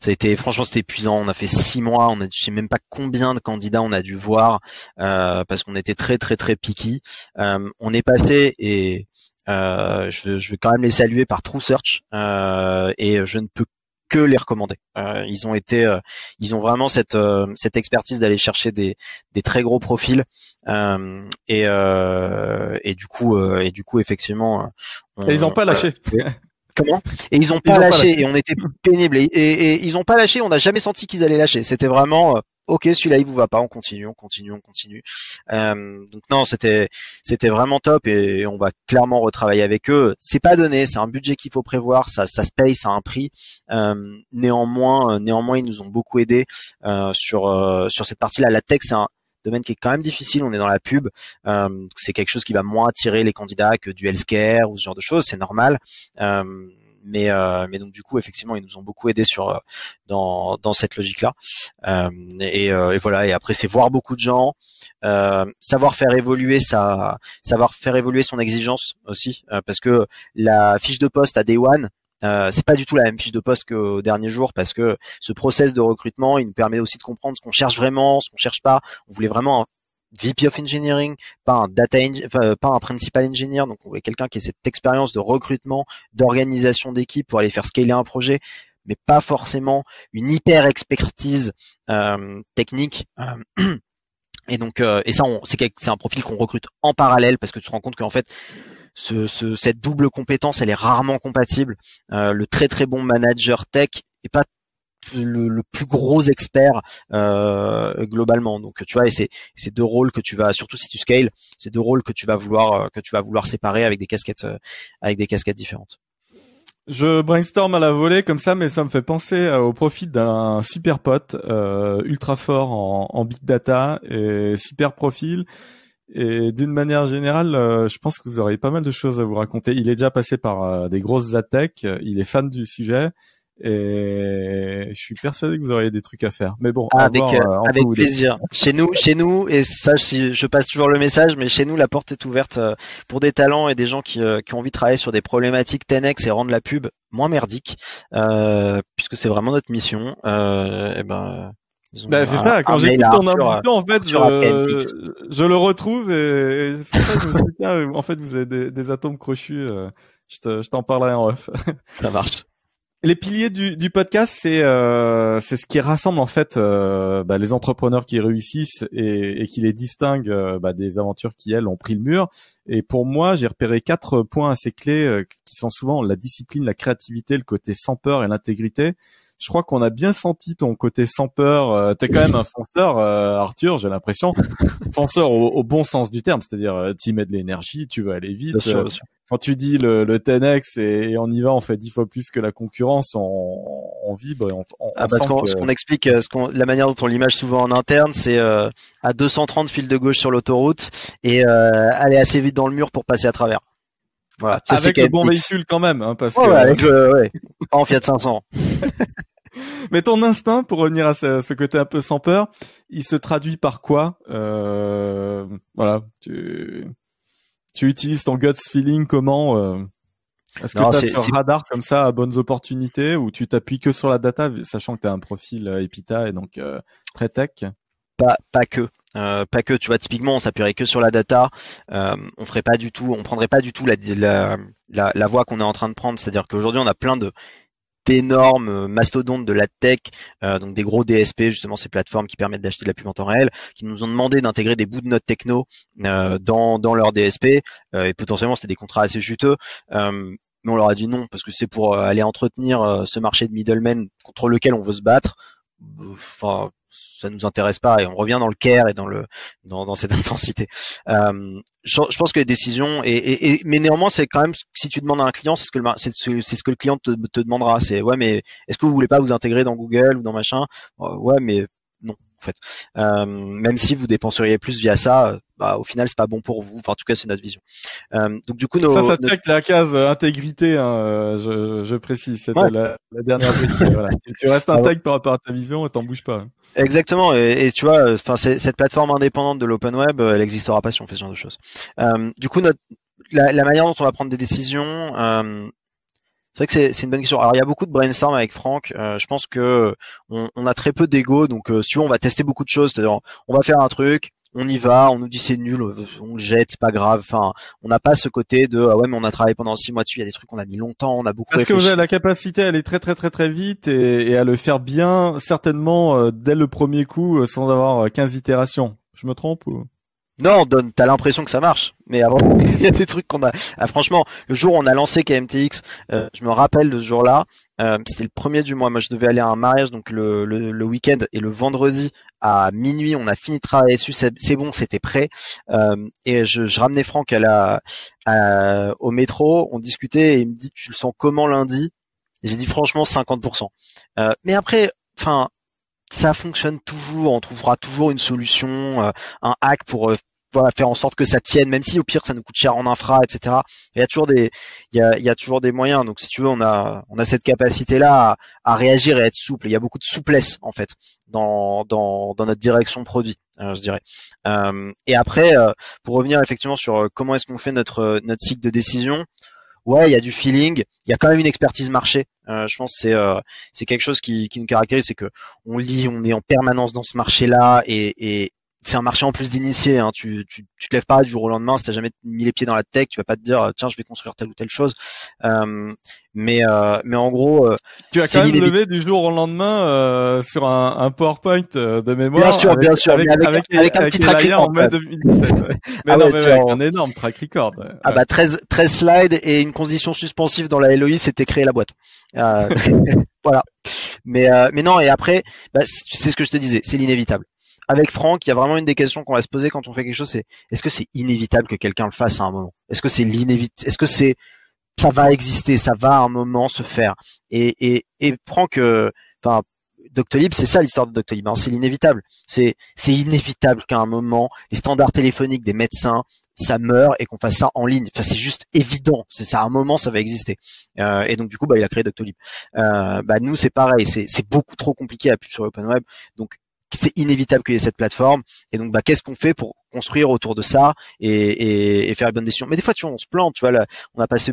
ça a été franchement c'était épuisant. On a fait six mois, on a, je sais même pas combien de candidats on a dû voir parce qu'on était très très très picky. on est passé et je, je, vais quand même les saluer par True Search et je ne peux que les recommander. Euh, ils ont été, euh, ils ont vraiment cette euh, cette expertise d'aller chercher des des très gros profils et et du coup et du coup effectivement. et ils ont pas lâché. Comment Et ils ont pas, lâché, et on était pénibles et, et, ils ont pas lâché. On n'a jamais senti qu'ils allaient lâcher. C'était vraiment ok celui-là il vous va pas, on continue, on continue, on continue. Euh, donc non, c'était c'était vraiment top et on va clairement retravailler avec eux. C'est pas donné, c'est un budget qu'il faut prévoir, ça ça se paye, ça a un prix. Euh, néanmoins, euh, néanmoins ils nous ont beaucoup aidé euh, sur euh, sur cette partie-là. La tech c'est un domaine qui est quand même difficile. On est dans la pub, c'est quelque chose qui va moins attirer les candidats que du healthcare ou ce genre de choses. C'est normal. Euh, mais euh, mais donc du coup effectivement ils nous ont beaucoup aidé sur euh, dans dans cette logique là euh, et, et, voilà et après c'est voir beaucoup de gens savoir faire évoluer sa savoir faire évoluer son exigence aussi parce que la fiche de poste à day one euh, c'est pas du tout la même fiche de poste qu'au dernier jour parce que ce process de recrutement, il nous permet aussi de comprendre ce qu'on cherche vraiment, ce qu'on cherche pas. On voulait vraiment VP of Engineering, pas un data, pas un principal engineer, donc on voulait quelqu'un qui ait cette expérience de recrutement, d'organisation d'équipe pour aller faire scaler un projet, mais pas forcément une hyper expertise euh, technique. Euh, et donc, euh, et ça, c'est un profil qu'on recrute en parallèle parce que tu te rends compte qu'en fait, ce, cette double compétence, elle est rarement compatible. le très très bon manager tech est pas le, plus gros expert euh, globalement. Donc tu vois, et c'est c'est deux rôles que tu vas, surtout si tu scales, c'est deux rôles que tu vas vouloir euh, que tu vas vouloir séparer avec des casquettes euh, avec des casquettes différentes. Je brainstorm à la volée comme ça, mais ça me fait penser au profit d'un super pote ultra fort en, en, big data et super profil. Et d'une manière générale, je pense que vous auriez pas mal de choses à vous raconter. Il est déjà passé par des grosses attaques, il est fan du sujet et je suis persuadé que vous auriez des trucs à faire. Mais bon, avec, euh, avec plaisir. Chez nous, chez nous, et ça, je passe toujours le message, mais chez nous, la porte est ouverte euh, pour des talents et des gens qui, euh, qui ont envie de travailler sur des problématiques 10x et rendre la pub moins merdique, euh, puisque c'est vraiment notre mission. Euh, et ben, bah, c'est ça, quand j'écoute ton invitation, en fait, je, je, le retrouve et, c'est pour ça que je me suis dit, en fait, vous avez des, des atomes crochus, je t'en parlerai en off. ça marche les piliers du, du podcast, c'est euh, c'est ce qui rassemble en fait euh, bah, les entrepreneurs qui réussissent et, et qui les distingue euh, bah, des aventures qui elles ont pris le mur. Et pour moi, j'ai repéré quatre points assez clés euh, qui sont souvent la discipline, la créativité, le côté sans peur et l'intégrité. Je crois qu'on a bien senti ton côté sans peur. Euh, T'es quand même un fonceur, Arthur, j'ai l'impression. fonceur au, au, bon sens du terme, c'est-à-dire tu mets de l'énergie, tu veux aller vite quand tu dis le, le 10x et, on y va, on fait dix fois plus que la concurrence, on, on vibre. on, ah, parce qu'on, ce qu'on explique, euh, ce qu'on, la manière dont on l'image souvent en interne, c'est euh, à 230 fil de gauche sur l'autoroute et euh, aller assez vite dans le mur pour passer à travers. Voilà. avec le bon véhicule quand même, hein, parce que. Ouais, avec le, ouais, en Fiat 500. Mais ton instinct, pour revenir à ce, ce, côté un peu sans peur, il se traduit par quoi euh, Voilà, tu tu utilises ton guts feeling comment euh, Est-ce que tu as ce radar comme ça à bonnes opportunités ou tu t'appuies que sur la data, sachant que tu as un profil euh, Epita et donc euh, très tech? Pas, pas que. pas que, tu vois, typiquement, on s'appuierait que sur la data. on ferait pas du tout, on prendrait pas du tout la, la, la, la voie qu'on est en train de prendre. C'est-à-dire qu'aujourd'hui, on a plein de d'énormes mastodontes de la tech, donc des gros DSP, justement ces plateformes qui permettent d'acheter de la pub en temps réel, qui nous ont demandé d'intégrer des bouts de notes techno dans, dans leur DSP, et potentiellement c'était des contrats assez juteux. mais on leur a dit non parce que c'est pour aller entretenir ce marché de middlemen contre lequel on veut se battre. Ça nous intéresse pas et on revient dans le care et dans le dans, cette intensité. Euh, je, pense que les décisions et, mais néanmoins c'est quand même si tu demandes à un client c'est ce que le c'est ce que le client te, demandera c'est ouais mais est-ce que vous voulez pas vous intégrer dans Google ou dans machin? Ouais mais en fait. Euh, même si vous dépenseriez plus via ça, bah, au final c'est pas bon pour vous. Enfin, en tout cas, c'est notre vision. Euh, donc du coup, nos, ça, ça check la case intégrité. Hein, euh, je, je, précise, c'était la, la, dernière voilà. tu, restes ah intègre par rapport à ta vision et t'en bouges pas. Exactement. Et, et tu vois, enfin, cette plateforme indépendante de l'open web, elle n'existera pas si on fait ce genre de choses. Euh, du coup, notre la, la, manière dont on va prendre des décisions, euh, c'est vrai que c'est une bonne question. Alors il y a beaucoup de brainstorm avec Franck. Euh, je pense que on, on a très peu d'ego, donc euh, si on va tester beaucoup de choses. C'est-à-dire, on va faire un truc, on y va, on nous dit c'est nul, on le jette, c'est pas grave. Enfin, on n'a pas ce côté de ah ouais mais on a travaillé pendant six mois dessus, il y a des trucs qu'on a mis longtemps, on a beaucoup. Parce que vous avez la capacité à aller très très très très vite et, et à le faire bien, certainement euh, dès le premier coup, sans avoir 15 itérations. Je me trompe ou? Non, t'as l'impression que ça marche, mais avant, il y a des trucs qu'on a. Ah, franchement, le jour où on a lancé KMTX, euh, je me rappelle de ce jour-là. Euh, c'était le premier du mois. Moi, je devais aller à un mariage, donc le, le, week-end et le vendredi à minuit, on a fini de travailler dessus. C'est bon, c'était prêt. Euh, et je, je, ramenais Franck à la, au métro. On discutait et il me dit, tu le sens comment lundi? J'ai dit franchement 50%. mais après, enfin, ça fonctionne toujours, on trouvera toujours une solution, un hack pour voilà, faire en sorte que ça tienne, même si au pire ça nous coûte cher en infra, etc. Il y a toujours des, il y a, il y a toujours des moyens. Donc si tu veux, on a, on a cette capacité là à, réagir et à être souple. Il y a beaucoup de souplesse en fait dans dans, dans notre direction produit, euh, je dirais. Euh, et après, euh, pour revenir effectivement sur comment est-ce qu'on fait notre notre cycle de décision. Ouais, il y a du feeling, il y a quand même une expertise marché. je pense c'est c'est quelque chose qui, qui nous caractérise, c'est que on lit, on est en permanence dans ce marché-là et, et, c'est un marché en plus d'initiés. Hein. Tu, tu, tu te lèves pas du jour au lendemain. Si t'as jamais mis les pieds dans la tech, tu vas pas te dire tiens, je vais construire telle ou telle chose. Euh, mais euh, mais en gros, euh, tu as quand même levé du jour au lendemain euh, sur un, un PowerPoint euh, de mémoire. Bien sûr, bien sûr, avec, avec, avec, un petit track record en mai 2017. mais ah non, mais avec un énorme track record. Ah bah 13 13 slides et une condition suspensive dans la LOI, c'était créer la boîte. voilà. Mais mais non et après, bah, c'est ce que je te disais, c'est l'inévitable avec Franck, il y a vraiment une des questions qu'on va se poser quand on fait quelque chose, c'est est-ce que c'est inévitable que quelqu'un le fasse à un moment? Est-ce que c'est l'inévitable Est-ce que c'est ça va exister, ça va à un moment se faire? Et et et Franck, euh, enfin. Doctolib, c'est ça l'histoire de Doctolib, hein, c'est l'inévitable. C'est c'est inévitable qu'à un moment, les standards téléphoniques des médecins, ça meurt et qu'on fasse ça en ligne. Enfin, c'est juste évident. C'est ça, à un moment, ça va exister. Euh, et donc, du coup, bah, il a créé Doctolib. Euh, bah, nous, c'est pareil. C'est, beaucoup trop compliqué à pub sur l'open web. Donc, c'est inévitable qu'il y ait cette plateforme. Et donc, bah, qu'est-ce qu'on fait pour construire autour de ça et, et, et faire une bonne décision Mais des fois, tu vois, on se plante. Tu vois, là, on a passé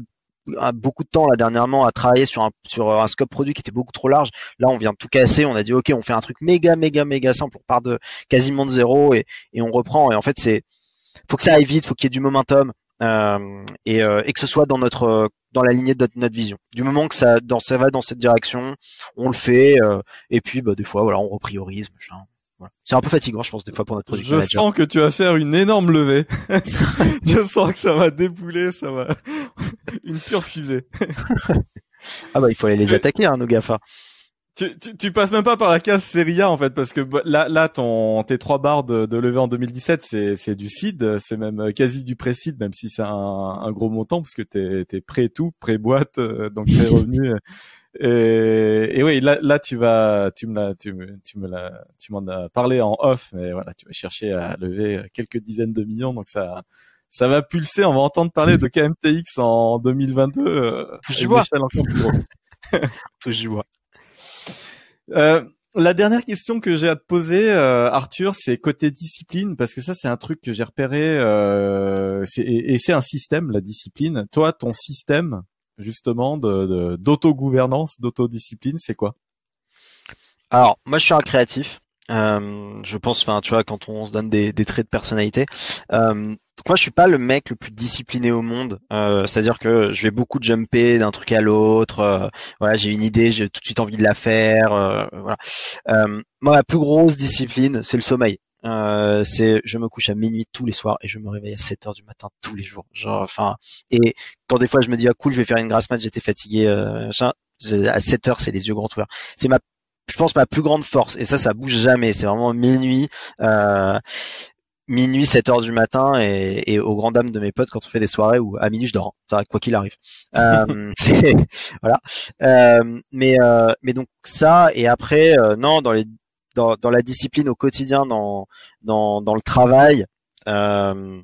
beaucoup de temps là dernièrement à travailler sur un sur un scope produit qui était beaucoup trop large. Là, on vient de tout casser. On a dit ok, on fait un truc méga méga méga simple. On part de quasiment de zéro et, et on reprend. Et en fait, c'est faut que ça aille vite, faut qu'il y ait du momentum euh, et, euh, et que ce soit dans notre dans la lignée de notre, vision. Du moment que ça, dans, ça va dans cette direction, on le fait. Euh, et puis, bah, des fois, voilà, on repriorise. Voilà. C'est un peu fatigant, je pense, des fois pour notre production. Je sens que tu vas faire une énorme levée. je sens que ça va débouler, ça va une pure fusée. ah bah il faut aller les attaquer, hein, nos GAFA. Tu, tu, tu, passes même pas par la case Serie A en fait parce que bah, là là ton tes trois barres de, de levée en 2017 c'est c'est du seed c'est même euh, quasi du pré-seed même si c'est un, un gros montant parce que t'es t'es prêt tout pré boîte euh, donc pré revenu. Et, et oui là là tu vas tu me l'as tu me tu me l'as tu m'en as parlé en off mais voilà tu vas chercher à lever quelques dizaines de millions donc ça ça va pulser. On va entendre parler de KMTX en 2022 euh, touche du bois. Touche du bois euh, la dernière question que j'ai à te poser, euh, Arthur, c'est côté discipline, parce que ça, c'est un truc que j'ai repéré, euh, et, c'est un système, la discipline. Toi, ton système, justement, de d'autogouvernance, d'autodiscipline, c'est quoi? Alors, moi, je suis un créatif. je pense, enfin, tu vois, quand on se donne des, traits de personnalité, moi je suis pas le mec le plus discipliné au monde. Euh, C'est-à-dire que je vais beaucoup jumper d'un truc à l'autre. Euh, voilà, j'ai une idée, j'ai tout de suite envie de la faire. Euh, voilà. Moi, la plus grosse discipline, c'est le sommeil. C'est je me couche à minuit tous les soirs et je me réveille à 7 heures du matin tous les jours. Genre, enfin, et quand des fois je me dis ah cool, je vais faire une grasse mat, j'étais fatigué, à 7 heures c'est les yeux grands ouverts. C'est ma je pense ma plus grande force et ça ça bouge jamais c'est vraiment minuit minuit 7 heures du matin et, et aux grandes dames de mes potes quand on fait des soirées où à minuit je dors hein, quoi qu'il arrive. Euh, voilà. Euh, mais euh, mais donc ça et après euh, non dans les dans, dans la discipline au quotidien dans dans dans le travail euh,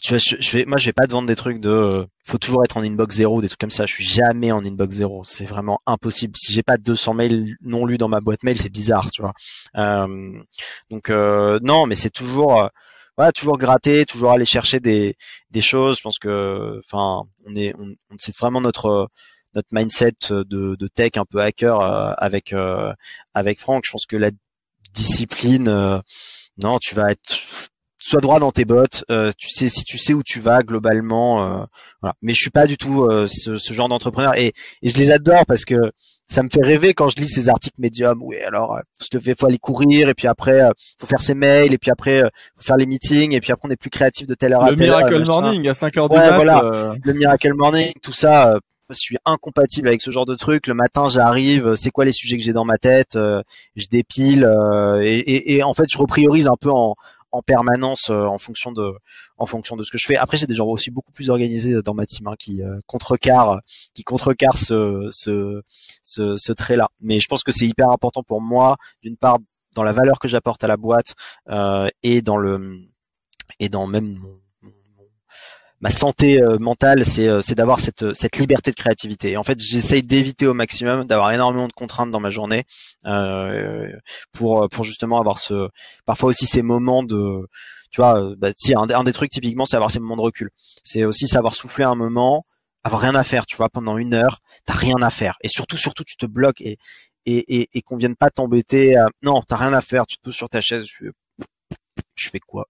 tu vois, je, vais, moi, je vais pas te vendre des trucs de, euh, faut toujours être en inbox zéro, des trucs comme ça. Je suis jamais en inbox zéro. C'est vraiment impossible. Si j'ai pas 200 mails non lus dans ma boîte mail, c'est bizarre, tu vois. Euh, donc euh, non, mais c'est toujours, euh, voilà, toujours gratter, toujours aller chercher des des choses. Je pense que, enfin, on est, on, c'est vraiment notre notre mindset de, de tech un peu hacker avec avec Franck. Je pense que la discipline, non, tu vas être sois droit dans tes bottes. Euh, tu sais si tu sais où tu vas globalement. Euh, voilà. Mais je suis pas du tout euh, ce, ce, genre d'entrepreneur et, et, je les adore parce que ça me fait rêver quand je lis ces articles médiums. Oui, alors fais faut aller courir et puis après faut faire ses mails et puis après faut faire les meetings et puis après on est plus créatif de telle heure le à telle Miracle Morning à 5 heures du mat, voilà. Le Miracle Morning, tout ça. je suis incompatible avec ce genre de truc. Le matin, j'arrive, c'est quoi les sujets que j'ai dans ma tête, je dépile et, et, et, en fait, je repriorise un peu en, en permanence euh, en fonction de en fonction de ce que je fais. Après, j'ai des gens aussi beaucoup plus organisés dans ma team hein, qui euh, contrecarrent qui contrecarrent ce ce ce, ce trait-là. Mais je pense que c'est hyper important pour moi, d'une part dans la valeur que j'apporte à la boîte euh, et dans le et dans même mon, ma santé euh, mentale, c'est euh, d'avoir cette cette liberté de créativité. En fait, j'essaye d'éviter au maximum d'avoir énormément de contraintes dans ma journée euh, pour justement avoir ce parfois aussi ces moments de tu vois, bah, un, un des trucs typiquement, c'est avoir ces moments de recul. C'est aussi savoir souffler un moment, avoir rien à faire, tu vois, pendant une heure, t'as rien à faire. Et surtout, surtout, tu te bloques et et, et, qu'on vienne pas t'embêter. Non, t'as rien à faire, tu te poses sur ta chaise. Je fais quoi?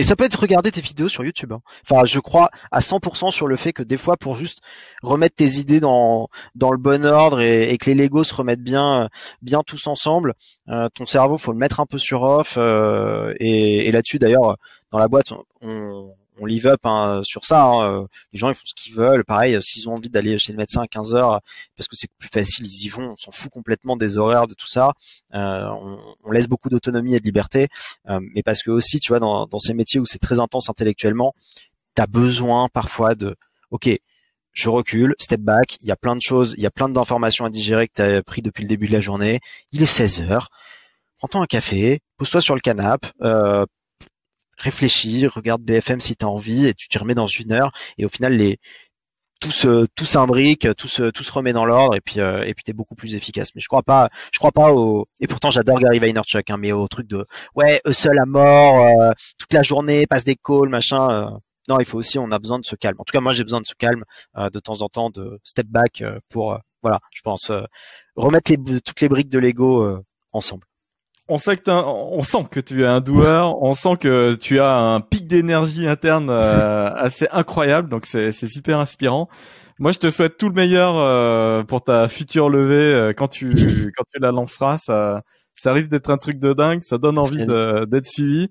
Et ça peut être regarder tes vidéos sur YouTube. Hein. Enfin, je crois à 100% sur le fait que des fois, pour juste remettre tes idées dans dans le bon ordre et, que les Legos se remettent bien bien tous ensemble, euh, ton cerveau, faut le mettre un peu sur off. Euh, et, et là-dessus, d'ailleurs, dans la boîte, on live up hein, sur ça. Hein. Les gens ils font ce qu'ils veulent. Pareil, s'ils ont envie d'aller chez le médecin à 15 heures parce que c'est plus facile, ils y vont. On s'en fout complètement des horaires, de tout ça. Euh, on, laisse beaucoup d'autonomie et de liberté, euh, mais parce que aussi, tu vois, dans, ces métiers où c'est très intense intellectuellement, tu as besoin parfois de, ok, je recule, step back, il y a plein de choses, il y a plein d'informations à digérer que tu as pris depuis le début de la journée. Il est 16 heures. Prends-toi un café, pose-toi sur le canapé, euh, réfléchis, regarde BFM si tu as envie et tu t'y remets dans une heure et au final les tout se tout s'imbrique, tout se tout se remet dans l'ordre et puis euh, et puis t'es beaucoup plus efficace. Mais je crois pas je crois pas au et pourtant j'adore Gary Vaynerchuk hein, mais au truc de ouais seul à mort euh, toute la journée passe des calls machin euh. non, il faut aussi on a besoin de ce calme. En tout cas, moi j'ai besoin de ce calme de temps en temps de step back pour voilà, je pense remettre les toutes les briques de Lego ensemble on sait que on sent que tu es un doueur, on sent que tu as un pic d'énergie interne euh, assez incroyable, donc c'est super inspirant. Moi, je te souhaite tout le meilleur euh, pour ta future levée euh, quand tu quand tu la lanceras. Ça ça risque d'être un truc de dingue, ça donne envie d'être suivi.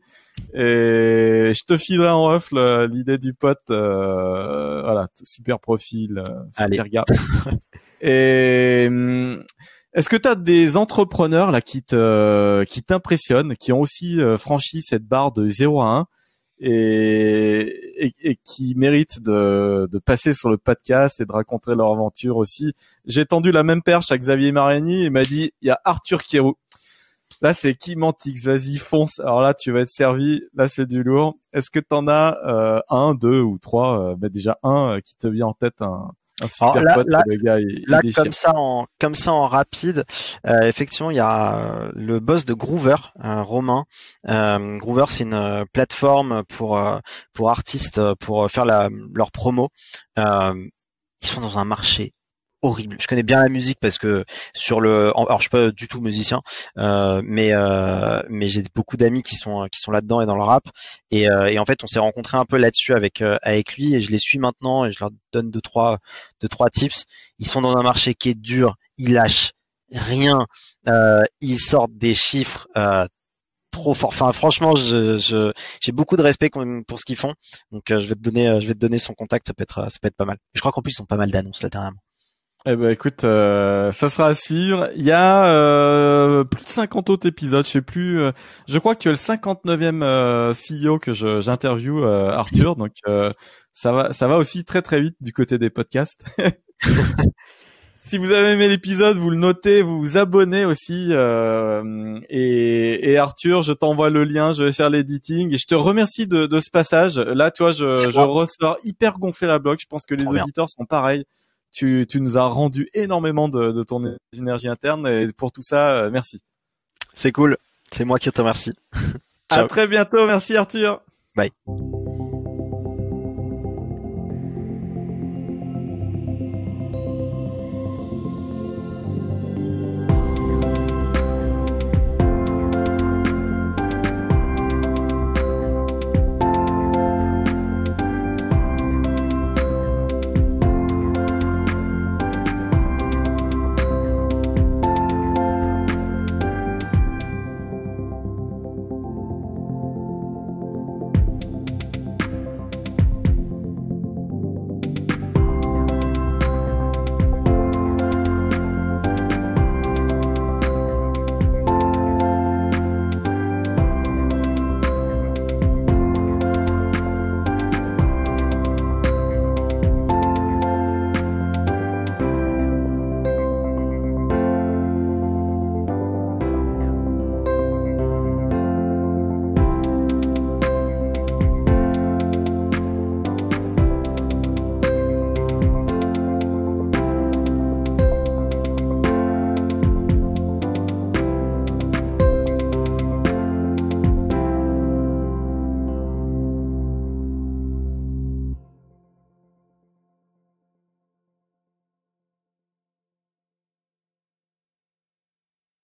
Et je te filerai en off l'idée du pote. voilà, super profil, super gars. Et hum, est-ce que tu as des entrepreneurs là qui te qui t'impressionnent, qui ont aussi euh, franchi cette barre de 0 à 1 et, et, qui méritent de, de passer sur le podcast et de raconter leur aventure aussi? J'ai tendu la même perche à Xavier Mariani et m'a dit il y a Arthur Kierou. Là, c'est qui Mantix Vas-y, fonce. Alors là, tu vas être servi. Là, c'est du lourd. Est-ce que tu en as euh, un, deux ou trois euh, Déjà un euh, qui te vient en tête, un, là, comme ça en comme ça en rapide, euh, effectivement, il y a euh, le boss de Groover, euh, Romain. Euh, Groover, c'est une euh, plateforme pour pour artistes pour faire la, leur promo. ils sont dans un marché horrible. Je connais bien la musique parce que sur le, alors je suis pas du tout musicien, euh, mais euh, mais j'ai beaucoup d'amis qui sont qui sont là-dedans et dans le rap. Et, euh, et en fait, on s'est rencontré un peu là-dessus avec euh, avec lui et je les suis maintenant et je leur donne deux trois deux trois tips. Ils sont dans un marché qui est dur, ils lâchent rien, euh, ils sortent des chiffres trop fort. Enfin, franchement, je, j'ai beaucoup de respect pour ce qu'ils font. Donc, je vais te donner, je vais te donner son contact. Ça peut être, ça peut être pas mal. Je crois qu'en plus, ils ont pas mal d'annonces là dernièrement. Eh ben écoute, euh, ça sera à suivre. Il y a euh, plus de 50 autres épisodes, je sais plus. Euh, je crois que tu es le 59e CEO que je, j'interview Arthur, donc ça va, ça va aussi très très vite du côté des podcasts. si vous avez aimé l'épisode, vous le notez, vous vous abonnez aussi. Et, et, Arthur, je t'envoie le lien, je vais faire l'editing et je te remercie de, de ce passage. Là, toi, je, je ressors hyper gonflé la blog. Je pense que les auditeurs sont pareils tu, tu nous as rendu énormément de, de ton énergie interne et pour tout ça, euh, merci. C'est cool. C'est moi qui te remercie. à très bientôt. Merci Arthur. Bye.